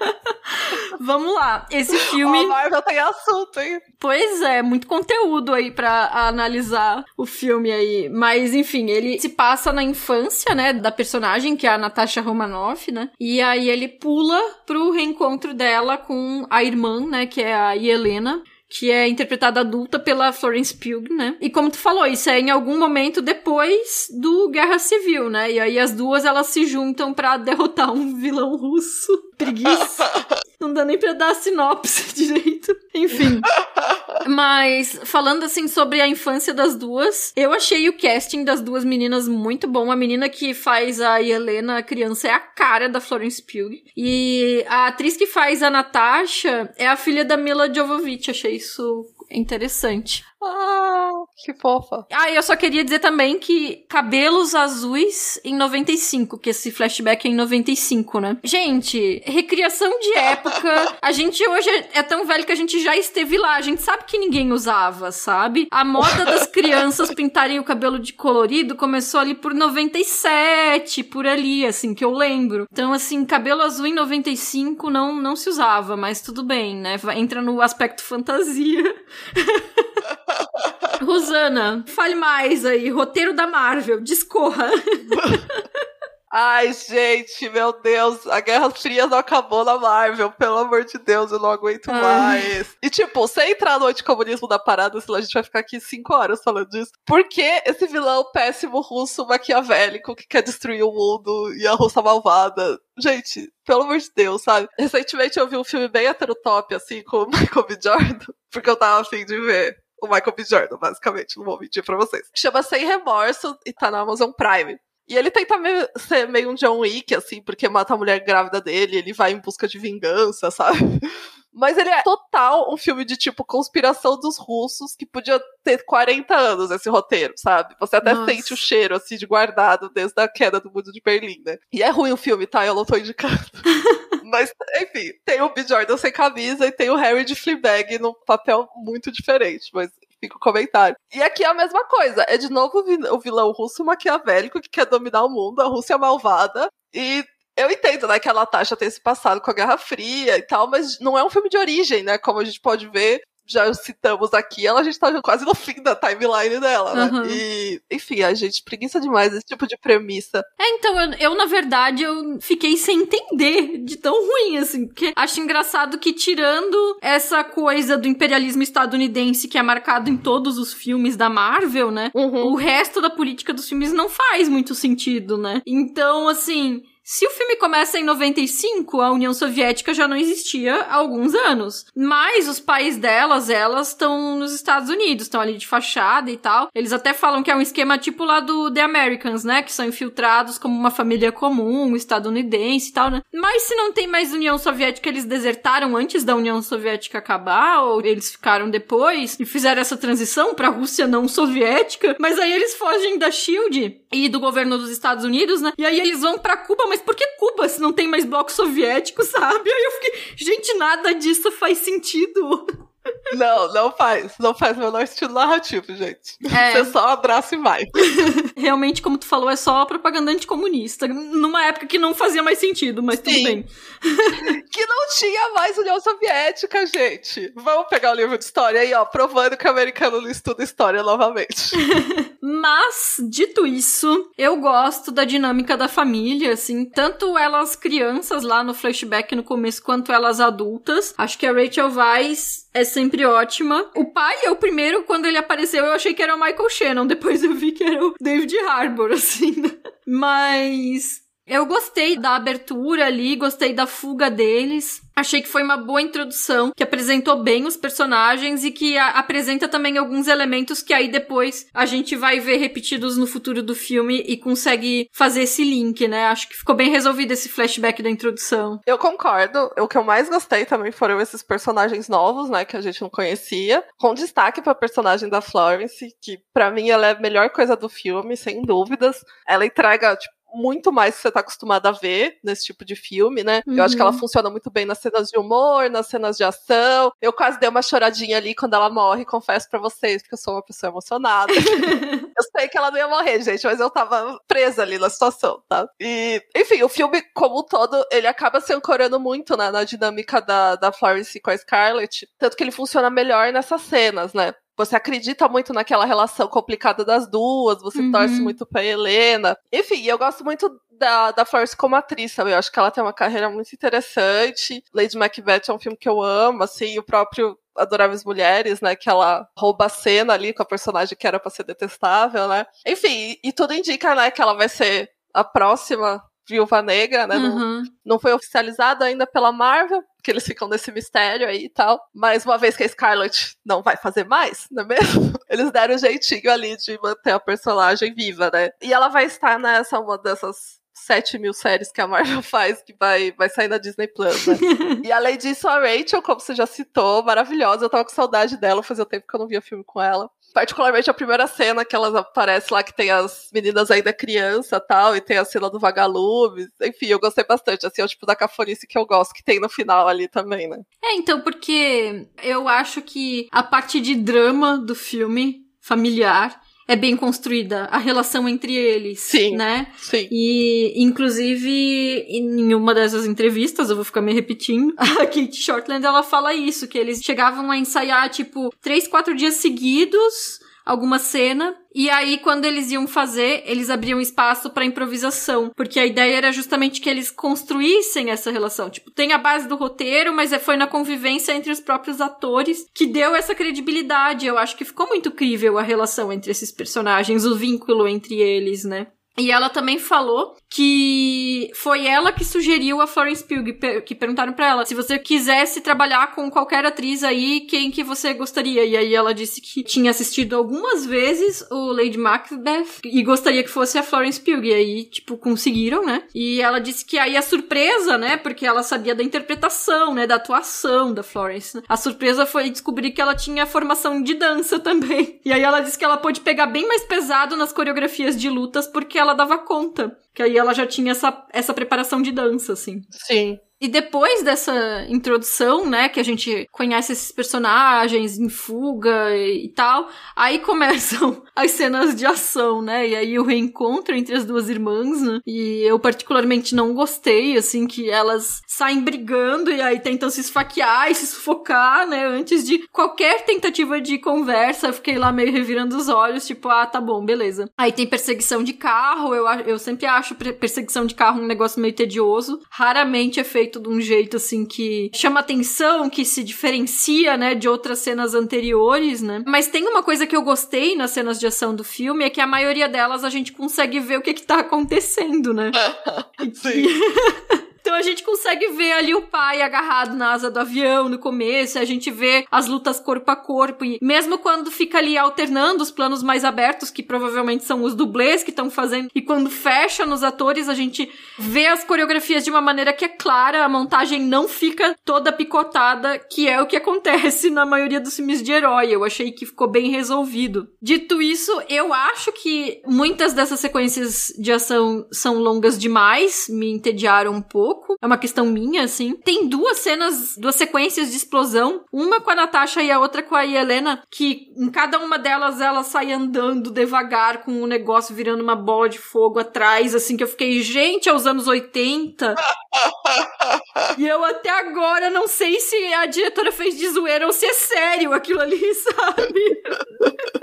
Vamos lá, esse filme. A Marvel tem assunto, hein? Pois é, muito conteúdo aí para analisar o filme aí. Mas, enfim, ele se passa na infância, né, da personagem, que é a Natasha Romanoff, né? E aí ele pula pro reencontro dela com a irmã, né, que é a Helena que é interpretada adulta pela Florence Pugh, né? E como tu falou, isso é em algum momento depois do Guerra Civil, né? E aí as duas elas se juntam para derrotar um vilão russo. Preguiça. Não dá nem pra dar a sinopse direito. Enfim. Mas, falando assim sobre a infância das duas, eu achei o casting das duas meninas muito bom. A menina que faz a Helena, a criança, é a cara da Florence Pugh. E a atriz que faz a Natasha é a filha da Mila Jovovich. Achei isso interessante. Ah, que fofa. Ah, eu só queria dizer também que cabelos azuis em 95, que esse flashback é em 95, né? Gente, recriação de época. a gente hoje é tão velho que a gente já esteve lá. A gente sabe que ninguém usava, sabe? A moda das crianças pintarem o cabelo de colorido começou ali por 97, por ali, assim, que eu lembro. Então, assim, cabelo azul em 95 não, não se usava, mas tudo bem, né? Entra no aspecto fantasia. Rosana, fale mais aí. Roteiro da Marvel, discorra. Ai, gente, meu Deus, a Guerra Fria não acabou na Marvel, pelo amor de Deus, eu não aguento Ai. mais. E tipo, sem entrar no anticomunismo da parada, senão a gente vai ficar aqui cinco horas falando disso. Por que esse vilão péssimo russo maquiavélico que quer destruir o mundo e a russa malvada? Gente, pelo amor de Deus, sabe? Recentemente eu vi um filme bem heterotop, assim, com o Michael B. Jordan, porque eu tava afim de ver o Michael B. Jordan, basicamente, não vou mentir pra vocês. Chama Sem Remorso e tá na Amazon Prime. E ele tenta meio, ser meio um John Wick, assim, porque mata a mulher grávida dele, ele vai em busca de vingança, sabe? Mas ele é total um filme de tipo conspiração dos russos que podia ter 40 anos esse roteiro, sabe? Você até Nossa. sente o cheiro assim de guardado desde a queda do mundo de Berlim, né? E é ruim o filme, tá? Eu não tô indicando. Mas, enfim, tem o B. Jordan sem camisa e tem o Harry de Fleabag num papel muito diferente. Mas fica o comentário. E aqui é a mesma coisa. É de novo o vilão russo maquiavélico que quer dominar o mundo, a Rússia malvada. E eu entendo, né, que a Natasha tem se passado com a Guerra Fria e tal, mas não é um filme de origem, né? Como a gente pode ver já citamos aqui, ela a gente tá quase no fim da timeline dela, né? Uhum. E, enfim, a gente preguiça demais esse tipo de premissa. É, então, eu, eu, na verdade, eu fiquei sem entender de tão ruim, assim, porque acho engraçado que tirando essa coisa do imperialismo estadunidense que é marcado em todos os filmes da Marvel, né? Uhum. O resto da política dos filmes não faz muito sentido, né? Então, assim, se o filme começa em 95, a União Soviética já não existia há alguns anos. Mas os pais delas, elas estão nos Estados Unidos, estão ali de fachada e tal. Eles até falam que é um esquema tipo lá do The Americans, né? Que são infiltrados como uma família comum, estadunidense e tal, né? Mas se não tem mais União Soviética, eles desertaram antes da União Soviética acabar, ou eles ficaram depois e fizeram essa transição pra Rússia não soviética. Mas aí eles fogem da Shield e do governo dos Estados Unidos, né? E aí eles vão para Cuba, mas por que Cuba se não tem mais bloco soviético, sabe? Aí eu fiquei, gente, nada disso faz sentido. Não, não faz. Não faz o menor estilo narrativo, gente. É. Você só abraça e vai. Realmente, como tu falou, é só propaganda anticomunista. Numa época que não fazia mais sentido, mas Sim. tudo bem. que não tinha mais União Soviética, gente. Vamos pegar o livro de história aí, ó, provando que o americano não estuda história novamente. mas, dito isso, eu gosto da dinâmica da família, assim. Tanto elas crianças lá no flashback no começo, quanto elas adultas. Acho que a Rachel Weisz é sempre ótima. O pai é o primeiro, quando ele apareceu, eu achei que era o Michael Shannon. Depois eu vi que era o David Harbour, assim. Mas eu gostei da abertura ali, gostei da fuga deles. Achei que foi uma boa introdução, que apresentou bem os personagens e que apresenta também alguns elementos que aí depois a gente vai ver repetidos no futuro do filme e consegue fazer esse link, né? Acho que ficou bem resolvido esse flashback da introdução. Eu concordo. O que eu mais gostei também foram esses personagens novos, né, que a gente não conhecia, com destaque para personagem da Florence, que para mim ela é a melhor coisa do filme, sem dúvidas. Ela entrega, tipo, muito mais que você tá acostumado a ver nesse tipo de filme, né? Uhum. Eu acho que ela uhum. funciona muito bem nas cenas de humor, nas cenas de ação. Eu quase dei uma choradinha ali quando ela morre, confesso para vocês, porque eu sou uma pessoa emocionada. eu sei que ela não ia morrer, gente, mas eu tava presa ali na situação, tá? E, enfim, o filme como um todo, ele acaba se ancorando muito né, na dinâmica da, da Florence com a Scarlett, tanto que ele funciona melhor nessas cenas, né? Você acredita muito naquela relação complicada das duas, você uhum. torce muito pra Helena. Enfim, eu gosto muito da, da Florence como atriz, sabe? Eu acho que ela tem uma carreira muito interessante. Lady Macbeth é um filme que eu amo, assim, o próprio Adoráveis Mulheres, né? Que ela rouba a cena ali com a personagem que era pra ser detestável, né? Enfim, e tudo indica, né, que ela vai ser a próxima Viúva Negra, né? Uhum. Não, não foi oficializado ainda pela Marvel, que eles ficam nesse mistério aí e tal. Mas uma vez que a Scarlet não vai fazer mais, não é mesmo? Eles deram um jeitinho ali de manter a personagem viva, né? E ela vai estar nessa, uma dessas 7 mil séries que a Marvel faz, que vai, vai sair na Disney Plus, né? e além disso, a Rachel, como você já citou, maravilhosa. Eu tava com saudade dela, fazia tempo que eu não via filme com ela. Particularmente a primeira cena que elas aparecem lá, que tem as meninas ainda criança tal, e tem a cena do vagalume. Enfim, eu gostei bastante. Assim, é o tipo da cafonice que eu gosto, que tem no final ali também, né? É, então, porque eu acho que a parte de drama do filme familiar é bem construída a relação entre eles, sim, né? Sim. E inclusive em uma dessas entrevistas, eu vou ficar me repetindo, a Kate Shortland ela fala isso, que eles chegavam a ensaiar tipo três, quatro dias seguidos alguma cena e aí, quando eles iam fazer, eles abriam espaço para improvisação, porque a ideia era justamente que eles construíssem essa relação. Tipo, tem a base do roteiro, mas é, foi na convivência entre os próprios atores que deu essa credibilidade. Eu acho que ficou muito crível a relação entre esses personagens, o vínculo entre eles, né? E ela também falou que foi ela que sugeriu a Florence Pugh, que perguntaram para ela se você quisesse trabalhar com qualquer atriz aí, quem que você gostaria? E aí ela disse que tinha assistido algumas vezes o Lady Macbeth e gostaria que fosse a Florence Pugh. E aí, tipo, conseguiram, né? E ela disse que aí a surpresa, né? Porque ela sabia da interpretação, né? Da atuação da Florence. Né? A surpresa foi descobrir que ela tinha formação de dança também. E aí ela disse que ela pôde pegar bem mais pesado nas coreografias de lutas porque ela dava conta. Que aí ela já tinha essa, essa preparação de dança, assim. Sim. E depois dessa introdução, né, que a gente conhece esses personagens em fuga e, tal, aí começam as cenas de ação, né? E aí o reencontro entre as duas irmãs, né? E eu particularmente não gostei, assim, que elas saem brigando e aí tentam se esfaquear e se sufocar, né? Antes de qualquer tentativa de conversa, eu fiquei lá meio revirando os olhos, tipo, ah, tá bom, beleza. Aí tem perseguição de carro, eu, eu sempre acho perseguição de carro um negócio meio tedioso. Raramente é feito feito de um jeito assim que chama atenção, que se diferencia, né, de outras cenas anteriores, né? Mas tem uma coisa que eu gostei nas cenas de ação do filme é que a maioria delas a gente consegue ver o que que tá acontecendo, né? Sim. Então a gente consegue ver ali o pai agarrado na asa do avião no começo, a gente vê as lutas corpo a corpo, e mesmo quando fica ali alternando os planos mais abertos, que provavelmente são os dublês que estão fazendo, e quando fecha nos atores, a gente vê as coreografias de uma maneira que é clara, a montagem não fica toda picotada, que é o que acontece na maioria dos filmes de herói. Eu achei que ficou bem resolvido. Dito isso, eu acho que muitas dessas sequências de ação são longas demais, me entediaram um pouco É uma questão minha, assim. Tem duas cenas, duas sequências de explosão. Uma com a Natasha e a outra com a Helena, que em cada uma delas ela sai andando devagar com o negócio virando uma bola de fogo atrás, assim, que eu fiquei, gente, é os anos 80. e eu até agora não sei se a diretora fez de zoeira ou se é sério aquilo ali, sabe?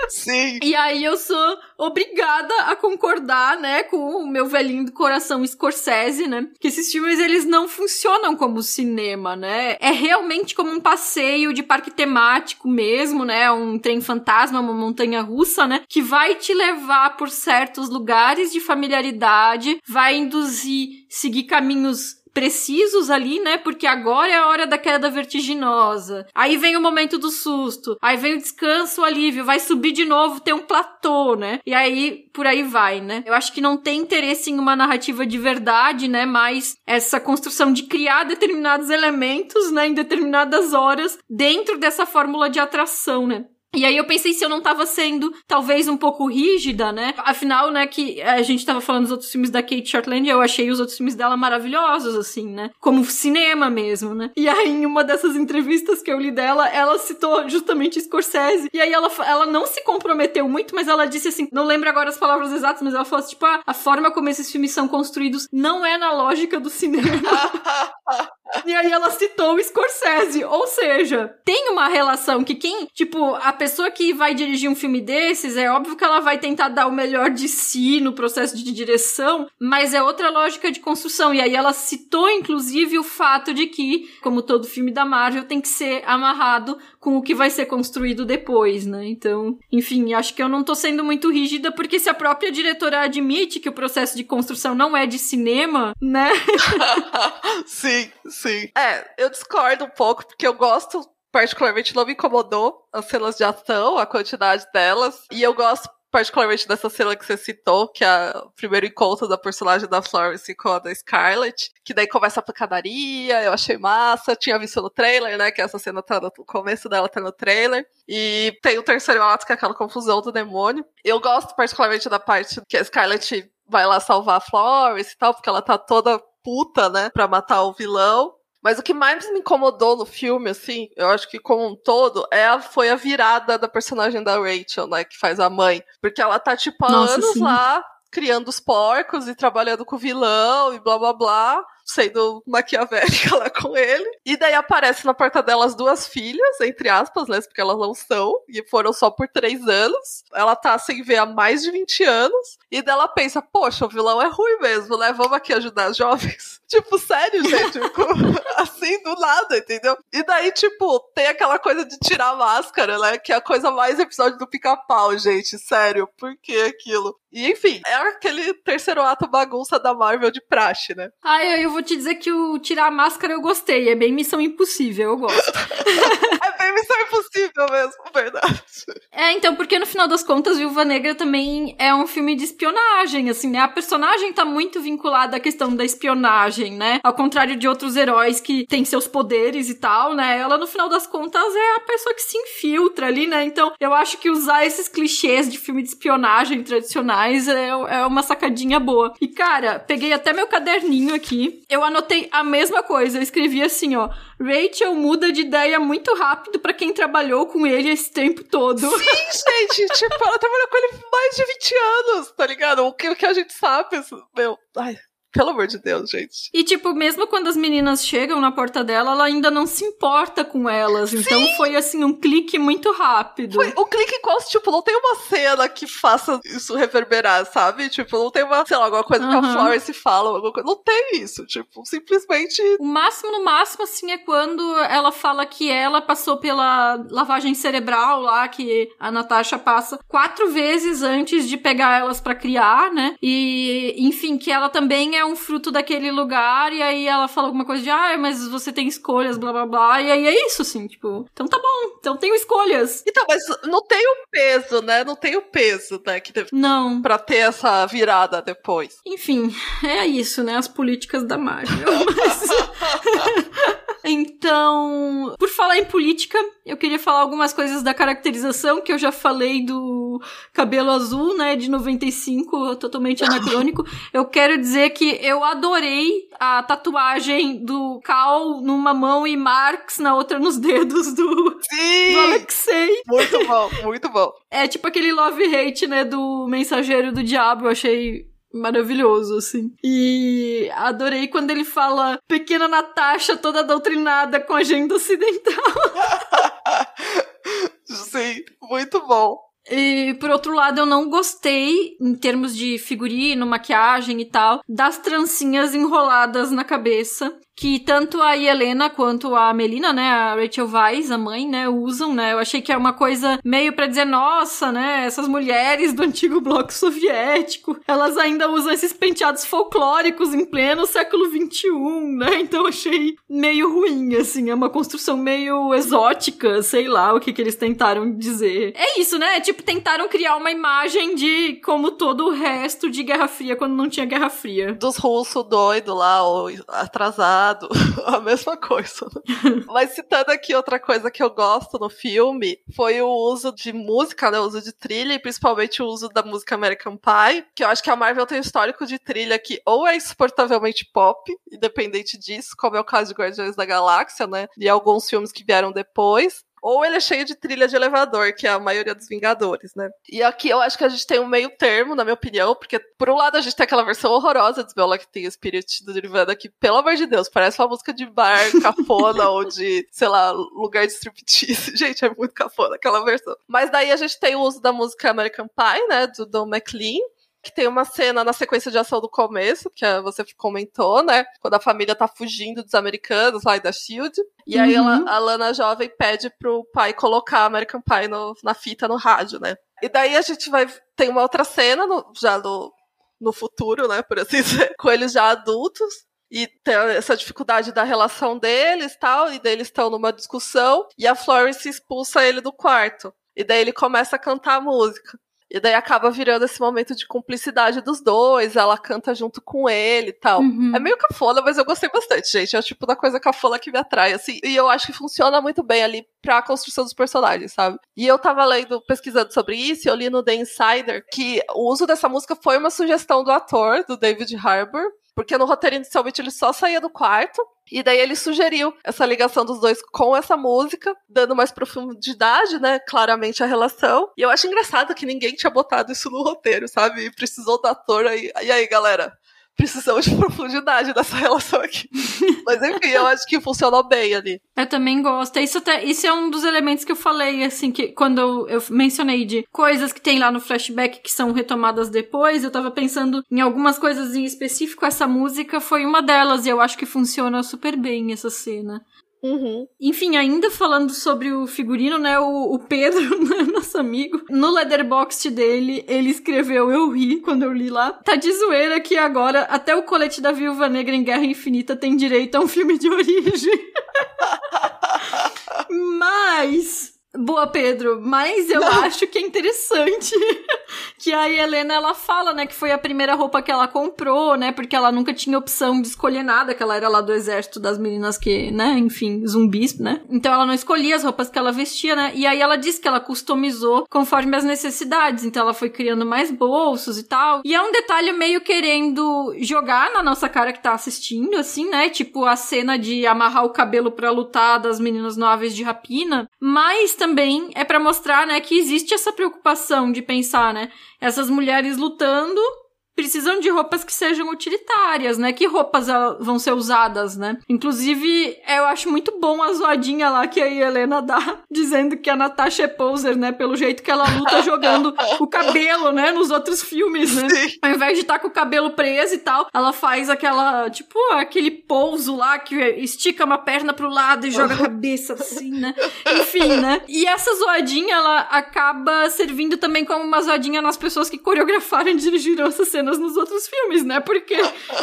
Sim. E aí eu sou obrigada a concordar, né, com o meu velhinho do coração Scorsese, né? Que esses filmes eles não funcionam como cinema, né? É realmente como um passeio de parque temático mesmo, né? Um trem fantasma, uma montanha russa, né? Que vai te levar por certos lugares de familiaridade, vai induzir seguir caminhos precisos ali, né? Porque agora é a hora da queda vertiginosa. Aí vem o momento do susto. Aí vem o descanso, o alívio. Vai subir de novo, tem um platô, né? E aí, por aí vai, né? Eu acho que não tem interesse em uma narrativa de verdade, né? Mas essa construção de criar determinados elementos, né? Em determinadas horas dentro dessa fórmula de atração, né? E aí eu pensei se eu não tava sendo talvez um pouco rígida, né? Afinal, né, que a gente tava falando dos outros filmes da Kate Shortland e eu achei os outros filmes dela maravilhosos, assim, né? Como cinema mesmo, né? E aí, em uma dessas entrevistas que eu li dela, ela citou justamente Scorsese. E aí ela, ela não se comprometeu muito, mas ela disse assim, não lembro agora as palavras exatas, mas ela falou assim, tipo, ah, a forma como esses filmes são construídos não é na lógica do cinema. e aí ela citou o Scorsese. Ou seja, tem uma relação que quem, tipo, a pessoa que vai dirigir um filme desses, é óbvio que ela vai tentar dar o melhor de si no processo de direção, mas é outra lógica de construção. E aí ela citou, inclusive, o fato de que, como todo filme da Marvel, tem que ser amarrado com o que vai ser construído depois, né? Então, enfim, acho que eu não tô sendo muito rígida, porque se a própria diretora admite que o processo de construção não é de cinema, né? sim, sim. É, eu discordo um pouco, porque eu gosto particularmente não me incomodou as cenas de ação, a quantidade delas. E eu gosto particularmente dessa cena que você citou, que é o primeiro encontro da personagem da Florence com a da Scarlett, que daí começa a pancadaria, eu achei massa, tinha visto no trailer, né, que essa cena tá no começo dela tá no trailer, e tem o terceiro ato, que é aquela confusão do demônio. Eu gosto particularmente da parte que a Scarlett vai lá salvar a Florence e tal, porque ela tá toda puta, né, pra matar o vilão. Mas o que mais me incomodou no filme, assim, eu acho que como um todo, é a, foi a virada da personagem da Rachel, né, que faz a mãe. Porque ela tá, tipo, há Nossa, anos sim. lá, criando os porcos e trabalhando com o vilão e blá blá blá. Sendo maquiavélica lá com ele. E daí aparece na porta delas duas filhas, entre aspas, né? Porque elas não são, e foram só por três anos. Ela tá sem ver há mais de 20 anos. E daí ela pensa, poxa, o vilão é ruim mesmo, né? Vamos aqui ajudar as jovens. Tipo, sério, gente? Tipo, assim, do nada, entendeu? E daí, tipo, tem aquela coisa de tirar a máscara, né? Que é a coisa mais episódio do pica-pau, gente. Sério, por que aquilo? E enfim, é aquele terceiro ato bagunça da Marvel de praxe, né? Ai, eu vou te dizer que o tirar a máscara eu gostei. É bem missão impossível, eu gosto. é bem missão impossível mesmo, verdade. É, então, porque no final das contas, Viúva Negra também é um filme de espionagem, assim, né? A personagem tá muito vinculada à questão da espionagem, né? Ao contrário de outros heróis que têm seus poderes e tal, né? Ela, no final das contas, é a pessoa que se infiltra ali, né? Então, eu acho que usar esses clichês de filme de espionagem tradicionais é, é uma sacadinha boa. E, cara, peguei até meu caderninho aqui. Eu anotei a mesma coisa. Eu escrevi assim, ó. Rachel muda de ideia muito rápido para quem trabalhou com ele esse tempo todo. Sim, gente! tipo, ela trabalhou com ele mais de 20 anos, tá ligado? O que, o que a gente sabe, meu. Ai, pelo amor de Deus, gente. E, tipo, mesmo quando as meninas chegam na porta dela, ela ainda não se importa com elas. Sim. Então foi, assim, um clique muito rápido. Foi um clique qual, tipo, não tem uma cena que faça isso reverberar, sabe? Tipo, não tem uma, sei lá, alguma coisa uhum. que a Florence fala, alguma coisa. Não tem isso. Tipo, simplesmente. O máximo, no máximo, assim, é quando ela fala que ela passou pela lavagem cerebral lá, que a Natasha passa quatro vezes antes de pegar elas para criar, né? E, enfim, que ela também é um fruto daquele lugar, e aí ela fala alguma coisa de, ah, mas você tem escolhas, blá blá blá, e aí é isso, assim, tipo, então tá bom, então tenho escolhas. Então, mas não tem o peso, né? Não tem o peso, né? Que teve não. Pra ter essa virada depois. Enfim, é isso, né? As políticas da Marvel. Mas... Então, por falar em política, eu queria falar algumas coisas da caracterização, que eu já falei do cabelo azul, né, de 95, totalmente anacrônico. Eu quero dizer que eu adorei a tatuagem do Cal numa mão e Marx na outra nos dedos do, Sim! do Alexei. Muito bom, muito bom. É tipo aquele love-hate, né, do Mensageiro do Diabo, eu achei maravilhoso, assim. E adorei quando ele fala pequena Natasha toda doutrinada com agenda ocidental. Sim, muito bom. E por outro lado, eu não gostei, em termos de figurino, maquiagem e tal, das trancinhas enroladas na cabeça que tanto a Helena quanto a Melina, né, a Rachel Weisz, a mãe, né, usam, né? Eu achei que é uma coisa meio para dizer, nossa, né, essas mulheres do antigo bloco soviético, elas ainda usam esses penteados folclóricos em pleno século 21, né? Então achei meio ruim, assim, é uma construção meio exótica, sei lá o que que eles tentaram dizer. É isso, né? Tipo, tentaram criar uma imagem de como todo o resto de Guerra Fria quando não tinha Guerra Fria. Dos russos doidos lá, ou a mesma coisa. Mas citando aqui outra coisa que eu gosto no filme, foi o uso de música, né? O uso de trilha, e principalmente o uso da música American Pie, que eu acho que a Marvel tem um histórico de trilha que ou é insuportavelmente pop, independente disso, como é o caso de Guardiões da Galáxia, né? E alguns filmes que vieram depois, ou ele é cheio de trilha de elevador, que é a maioria dos Vingadores, né? E aqui eu acho que a gente tem um meio termo, na minha opinião, porque por um lado a gente tem aquela versão horrorosa de Bella que tem o Spirit do Nirvana, que, pelo amor de Deus, parece uma música de bar cafona ou de, sei lá, lugar de striptease. Gente, é muito cafona aquela versão. Mas daí a gente tem o uso da música American Pie, né, do Don McLean, que tem uma cena na sequência de ação do começo, que você comentou, né? Quando a família tá fugindo dos americanos lá e da Shield. E aí ela, uhum. a Lana jovem pede pro pai colocar American Pie no, na fita no rádio, né? E daí a gente vai. Tem uma outra cena, no, já no, no futuro, né? Por assim dizer, com eles já adultos. E tem essa dificuldade da relação deles tal, e daí eles estão numa discussão, e a Florence expulsa ele do quarto. E daí ele começa a cantar a música. E daí acaba virando esse momento de cumplicidade dos dois, ela canta junto com ele e tal. Uhum. É meio cafona, mas eu gostei bastante, gente. É o tipo da coisa cafona que me atrai, assim. E eu acho que funciona muito bem ali pra construção dos personagens, sabe? E eu tava lendo, pesquisando sobre isso, e eu li no The Insider que o uso dessa música foi uma sugestão do ator, do David Harbour, porque no roteiro inicialmente ele só saía do quarto. E daí ele sugeriu essa ligação dos dois com essa música, dando mais profundidade, né? Claramente a relação. E eu acho engraçado que ninguém tinha botado isso no roteiro, sabe? E precisou do ator aí. E aí, galera? Precisamos de profundidade dessa relação aqui. Mas enfim, eu acho que funcionou bem ali. Eu também gosto. Isso, até, isso é um dos elementos que eu falei, assim, que quando eu, eu mencionei de coisas que tem lá no flashback que são retomadas depois, eu tava pensando em algumas coisas em específico. Essa música foi uma delas e eu acho que funciona super bem essa cena. Uhum. Enfim, ainda falando sobre o figurino, né? O, o Pedro, né, nosso amigo, no letterbox dele, ele escreveu: Eu ri quando eu li lá. Tá de zoeira que agora até o colete da Viúva Negra em Guerra Infinita tem direito a um filme de origem. Mas Boa, Pedro, mas eu Não. acho que é interessante que a Helena ela fala, né, que foi a primeira roupa que ela comprou, né, porque ela nunca tinha opção de escolher nada, que ela era lá do exército das meninas que, né, enfim, zumbis, né? Então ela não escolhia as roupas que ela vestia, né? E aí ela disse que ela customizou conforme as necessidades, então ela foi criando mais bolsos e tal. E é um detalhe meio querendo jogar na nossa cara que tá assistindo, assim, né? Tipo a cena de amarrar o cabelo para lutar das meninas nóveis de rapina, mas também também é para mostrar, né, que existe essa preocupação de pensar, né, essas mulheres lutando precisam de roupas que sejam utilitárias, né? Que roupas vão ser usadas, né? Inclusive, eu acho muito bom a zoadinha lá que a Helena dá, dizendo que a Natasha é poser, né? Pelo jeito que ela luta jogando o cabelo, né? Nos outros filmes, né? Sim. Ao invés de estar tá com o cabelo preso e tal, ela faz aquela, tipo, aquele pouso lá que estica uma perna pro lado e joga a cabeça assim, né? Enfim, né? E essa zoadinha, ela acaba servindo também como uma zoadinha nas pessoas que coreografaram e dirigiram essa cena nos outros filmes, né? Porque,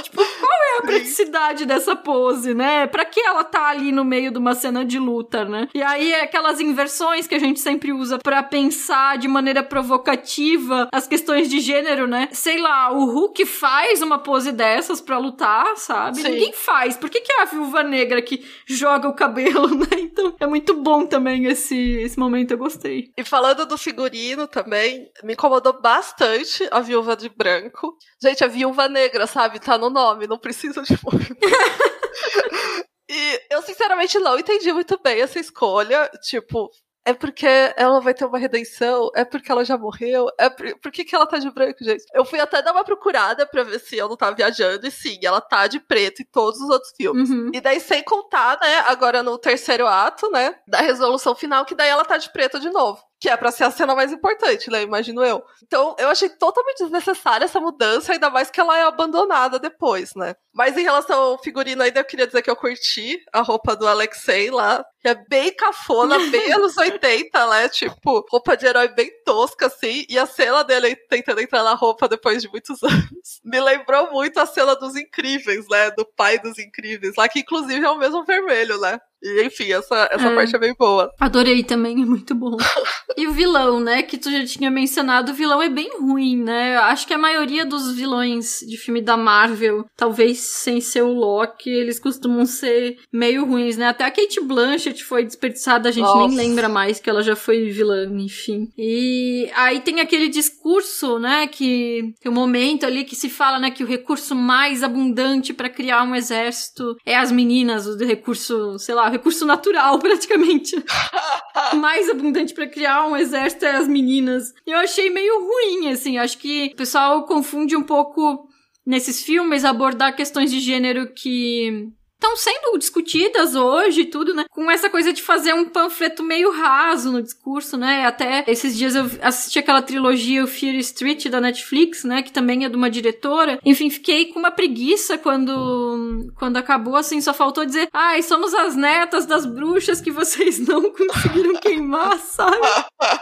tipo, qual é a praticidade dessa pose, né? Pra que ela tá ali no meio de uma cena de luta, né? E aí, é aquelas inversões que a gente sempre usa para pensar de maneira provocativa as questões de gênero, né? Sei lá, o Hulk faz uma pose dessas para lutar, sabe? Sim. Ninguém faz. Por que, que é a viúva negra que joga o cabelo, né? Então, é muito bom também esse, esse momento, eu gostei. E falando do figurino também, me incomodou bastante a viúva de branco. Gente, a viúva negra, sabe? Tá no nome, não precisa de E eu, sinceramente, não entendi muito bem essa escolha. Tipo, é porque ela vai ter uma redenção? É porque ela já morreu? É por, por que, que ela tá de branco, gente? Eu fui até dar uma procurada pra ver se eu não tava viajando, e sim, ela tá de preto em todos os outros filmes. Uhum. E daí, sem contar, né, agora no terceiro ato, né, da resolução final, que daí ela tá de preto de novo que é para ser a cena mais importante, né? Imagino eu. Então, eu achei totalmente desnecessária essa mudança, ainda mais que ela é abandonada depois, né? Mas em relação ao figurino ainda, eu queria dizer que eu curti a roupa do Alexei lá, que é bem cafona, bem anos 80, né? Tipo, roupa de herói bem tosca, assim, e a cena dele tentando entrar na roupa depois de muitos anos. Me lembrou muito a cena dos Incríveis, né? Do pai dos Incríveis, lá que inclusive é o mesmo vermelho, né? E enfim, essa, essa é. parte é bem boa. Adorei também, é muito bom. e o vilão, né? Que tu já tinha mencionado, o vilão é bem ruim, né? Acho que a maioria dos vilões de filme da Marvel, talvez sem ser o Loki, eles costumam ser meio ruins, né? Até a Kate Blanchett foi desperdiçada, a gente Nossa. nem lembra mais que ela já foi vilã, enfim. E aí tem aquele discurso, né? Que tem um momento ali que se fala, né? Que o recurso mais abundante para criar um exército é as meninas, o recurso, sei lá, recurso natural, praticamente. mais abundante para criar um exército é as meninas. Eu achei meio ruim, assim. Acho que o pessoal confunde um pouco nesses filmes abordar questões de gênero que estão sendo discutidas hoje tudo, né? Com essa coisa de fazer um panfleto meio raso no discurso, né? Até esses dias eu assisti aquela trilogia o Fear Street da Netflix, né? Que também é de uma diretora. Enfim, fiquei com uma preguiça quando, quando acabou, assim, só faltou dizer, ai, somos as netas das bruxas que vocês não conseguiram queimar, sabe?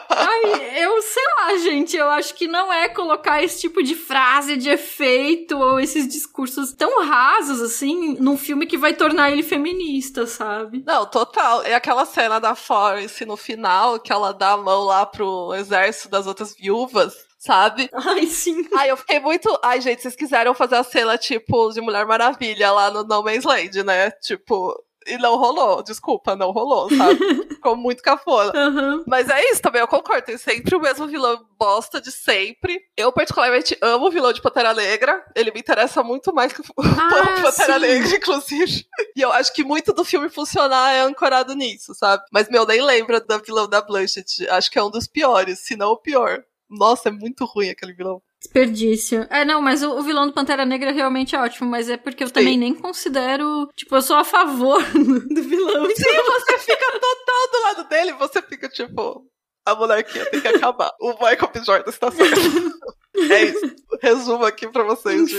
Ai, eu sei lá, gente, eu acho que não é colocar esse tipo de frase de efeito ou esses discursos tão rasos, assim, num filme que vai vai tornar ele feminista, sabe? Não, total. É aquela cena da Forrest no final, que ela dá a mão lá pro exército das outras viúvas sabe? Ai, sim. Aí eu fiquei muito. Ai, gente, vocês quiseram fazer a cena, tipo, de Mulher Maravilha lá no No Man's Land, né? Tipo, e não rolou, desculpa, não rolou, sabe? Ficou muito cafona. Uhum. Mas é isso também, eu concordo. Tem sempre o mesmo vilão bosta de sempre. Eu, particularmente, amo o vilão de Pantera Negra. Ele me interessa muito mais que o ah, Pantera sim. Negra, inclusive. E eu acho que muito do filme funcionar é ancorado nisso, sabe? Mas, meu, nem lembra do vilão da Blanchett. Acho que é um dos piores, se não o pior. Nossa, é muito ruim aquele vilão. Desperdício. É, não, mas o, o, vilão do Pantera Negra realmente é ótimo, mas é porque eu Sim. também nem considero. Tipo, eu sou a favor do vilão. Sim, você fica total do lado dele, você fica tipo. A monarquia tem que acabar. O Michael B. Jordan está certo. É isso. Resumo aqui pra vocês.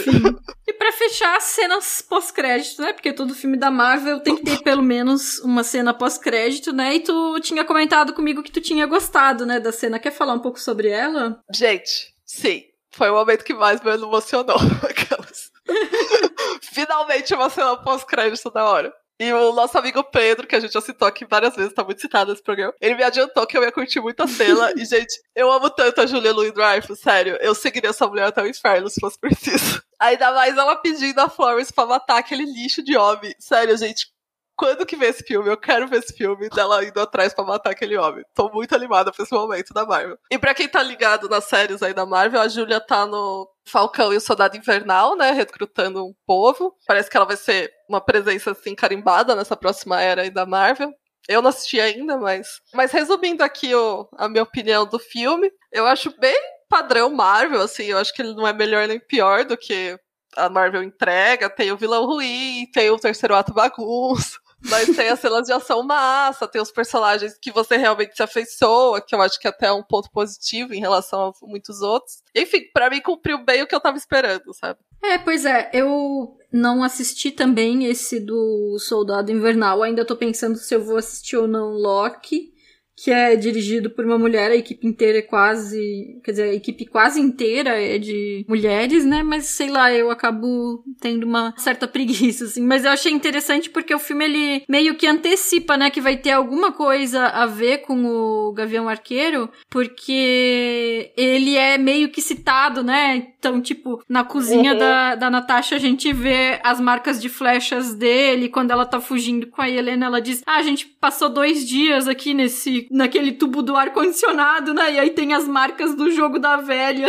e pra fechar, cenas pós-crédito, né? Porque todo filme da Marvel tem que ter pelo menos uma cena pós-crédito, né? E tu tinha comentado comigo que tu tinha gostado, né, da cena. Quer falar um pouco sobre ela? Gente, sim. Foi o momento que mais me emocionou. Aquelas. Finalmente uma cena pós-crédito da hora. E o nosso amigo Pedro, que a gente já citou aqui várias vezes, tá muito citado nesse programa, ele me adiantou que eu ia curtir muito a cena. e, gente, eu amo tanto a Julia Louis Dreyfus, sério. Eu seguiria essa mulher até o inferno se fosse preciso. Ainda mais ela pedindo a Florence pra matar aquele lixo de homem. Sério, gente, quando que vê esse filme? Eu quero ver esse filme dela indo atrás para matar aquele homem. Tô muito animada pra esse momento da Marvel. E para quem tá ligado nas séries aí da Marvel, a Julia tá no Falcão e o Soldado Invernal, né? Recrutando um povo. Parece que ela vai ser uma presença assim carimbada nessa próxima era aí da Marvel. Eu não assisti ainda, mas. Mas resumindo aqui o, a minha opinião do filme, eu acho bem padrão Marvel, assim. Eu acho que ele não é melhor nem pior do que a Marvel entrega. Tem o vilão ruim, tem o terceiro ato bagunça. Mas tem as cenas de ação massa, tem os personagens que você realmente se afeiçoa, que eu acho que é até é um ponto positivo em relação a muitos outros. Enfim, para mim cumpriu bem o que eu tava esperando, sabe? É, pois é, eu não assisti também esse do Soldado Invernal, ainda tô pensando se eu vou assistir ou não Loki que é dirigido por uma mulher, a equipe inteira é quase, quer dizer, a equipe quase inteira é de mulheres, né? Mas sei lá, eu acabo tendo uma certa preguiça, assim. Mas eu achei interessante porque o filme ele meio que antecipa, né, que vai ter alguma coisa a ver com o Gavião Arqueiro, porque ele é meio que citado, né? Então, tipo, na cozinha uhum. da, da Natasha a gente vê as marcas de flechas dele, quando ela tá fugindo com a Helena, ela diz: Ah, a gente passou dois dias aqui nesse naquele tubo do ar-condicionado, né? E aí tem as marcas do jogo da velha.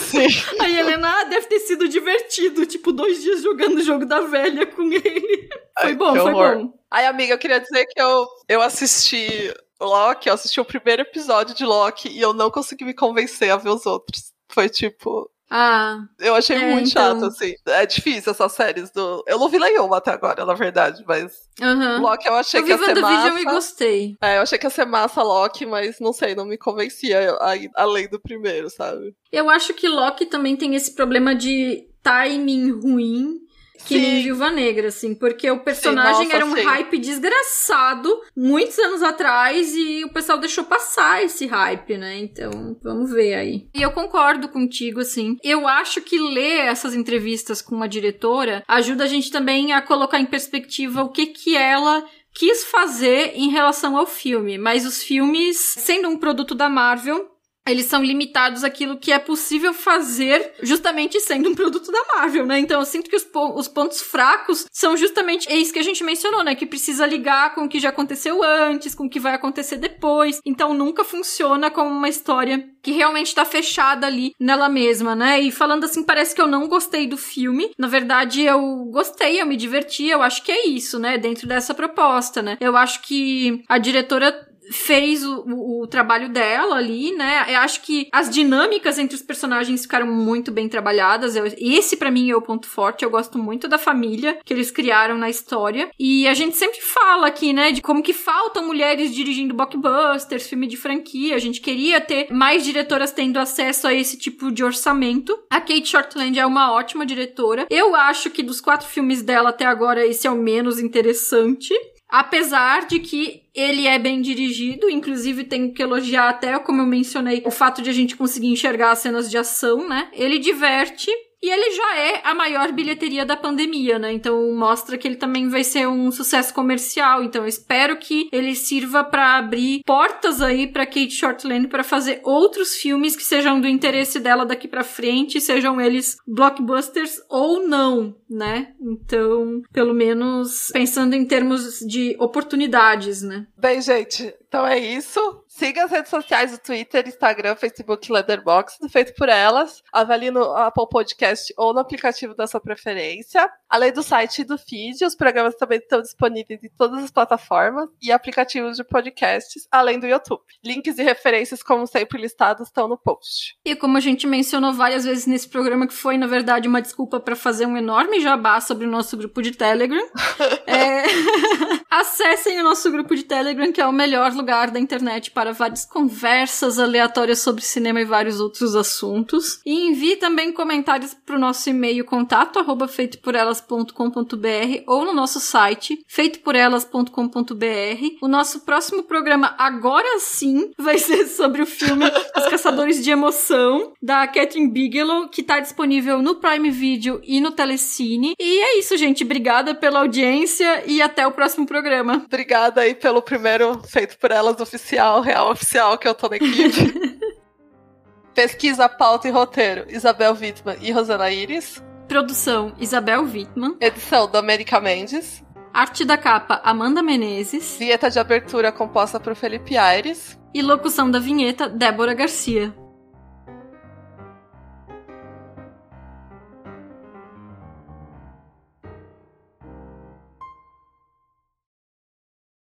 Sim. Aí Helena, ah, deve ter sido divertido, tipo, dois dias jogando o jogo da velha com ele. Foi Ai, bom, foi bom. Ai, amiga, eu queria dizer que eu, eu assisti Loki, eu assisti o primeiro episódio de Loki e eu não consegui me convencer a ver os outros. Foi tipo, ah. Eu achei é, muito então... chato, assim. É difícil essas séries do. Eu não vi nenhuma até agora, na verdade, mas. Uhum. Loki eu achei eu que ia ser massa. e gostei. É, eu achei que ia ser massa Loki, mas não sei, não me convencia além do primeiro, sabe? Eu acho que Loki também tem esse problema de timing ruim que nem Viúva Negra, assim, porque o personagem sim, nossa, era um sim. hype desgraçado muitos anos atrás e o pessoal deixou passar esse hype, né? Então, vamos ver aí. E eu concordo contigo, assim. Eu acho que ler essas entrevistas com a diretora ajuda a gente também a colocar em perspectiva o que que ela quis fazer em relação ao filme, mas os filmes, sendo um produto da Marvel, eles são limitados àquilo que é possível fazer justamente sendo um produto da Marvel, né? Então eu sinto que os, po os pontos fracos são justamente é isso que a gente mencionou, né? Que precisa ligar com o que já aconteceu antes, com o que vai acontecer depois. Então nunca funciona como uma história que realmente tá fechada ali nela mesma, né? E falando assim, parece que eu não gostei do filme. Na verdade, eu gostei, eu me diverti, eu acho que é isso, né? Dentro dessa proposta, né? Eu acho que a diretora fez o, o, o, trabalho dela ali, né? Eu acho que as dinâmicas entre os personagens ficaram muito bem trabalhadas. Eu, esse para mim é o ponto forte. Eu gosto muito da família que eles criaram na história. E a gente sempre fala aqui, né, de como que faltam mulheres dirigindo blockbusters, filme de franquia. A gente queria ter mais diretoras tendo acesso a esse tipo de orçamento. A Kate Shortland é uma ótima diretora. Eu acho que dos quatro filmes dela até agora esse é o menos interessante. Apesar de que ele é bem dirigido, inclusive tenho que elogiar até, como eu mencionei, o fato de a gente conseguir enxergar as cenas de ação, né? Ele diverte, e ele já é a maior bilheteria da pandemia, né? Então mostra que ele também vai ser um sucesso comercial. Então espero que ele sirva para abrir portas aí para Kate Shortland para fazer outros filmes que sejam do interesse dela daqui para frente, sejam eles blockbusters ou não. né? Então, pelo menos pensando em termos de oportunidades, né? Bem, gente, então é isso. Siga as redes sociais do Twitter, Instagram, Facebook, Letterboxd, feito por elas. Avalie no Apple Podcast ou no aplicativo da sua preferência. Além do site e do feed, os programas também estão disponíveis em todas as plataformas e aplicativos de podcasts, além do YouTube. Links e referências, como sempre listados, estão no post. E como a gente mencionou várias vezes nesse programa, que foi, na verdade, uma desculpa para fazer um enorme jabá sobre o nosso grupo de Telegram, é... acessem o nosso grupo de Telegram, que é o melhor lugar da internet para várias conversas aleatórias sobre cinema e vários outros assuntos. E envie também comentários para o nosso e-mail contato arroba ou no nosso site feitoporelas.com.br. O nosso próximo programa, agora sim, vai ser sobre o filme Os Caçadores de Emoção, da Catherine Bigelow, que está disponível no Prime Video e no Telecine. E é isso, gente. Obrigada pela audiência e até o próximo programa. Obrigada aí pelo primeiro feito por elas oficial, real oficial, que eu tô na equipe. Pesquisa, pauta e roteiro: Isabel Wittmann e Rosana Iris. Produção: Isabel Wittmann. Edição: Domênica Mendes. Arte da capa: Amanda Menezes. Vinheta de abertura composta por Felipe Aires. E locução da vinheta: Débora Garcia.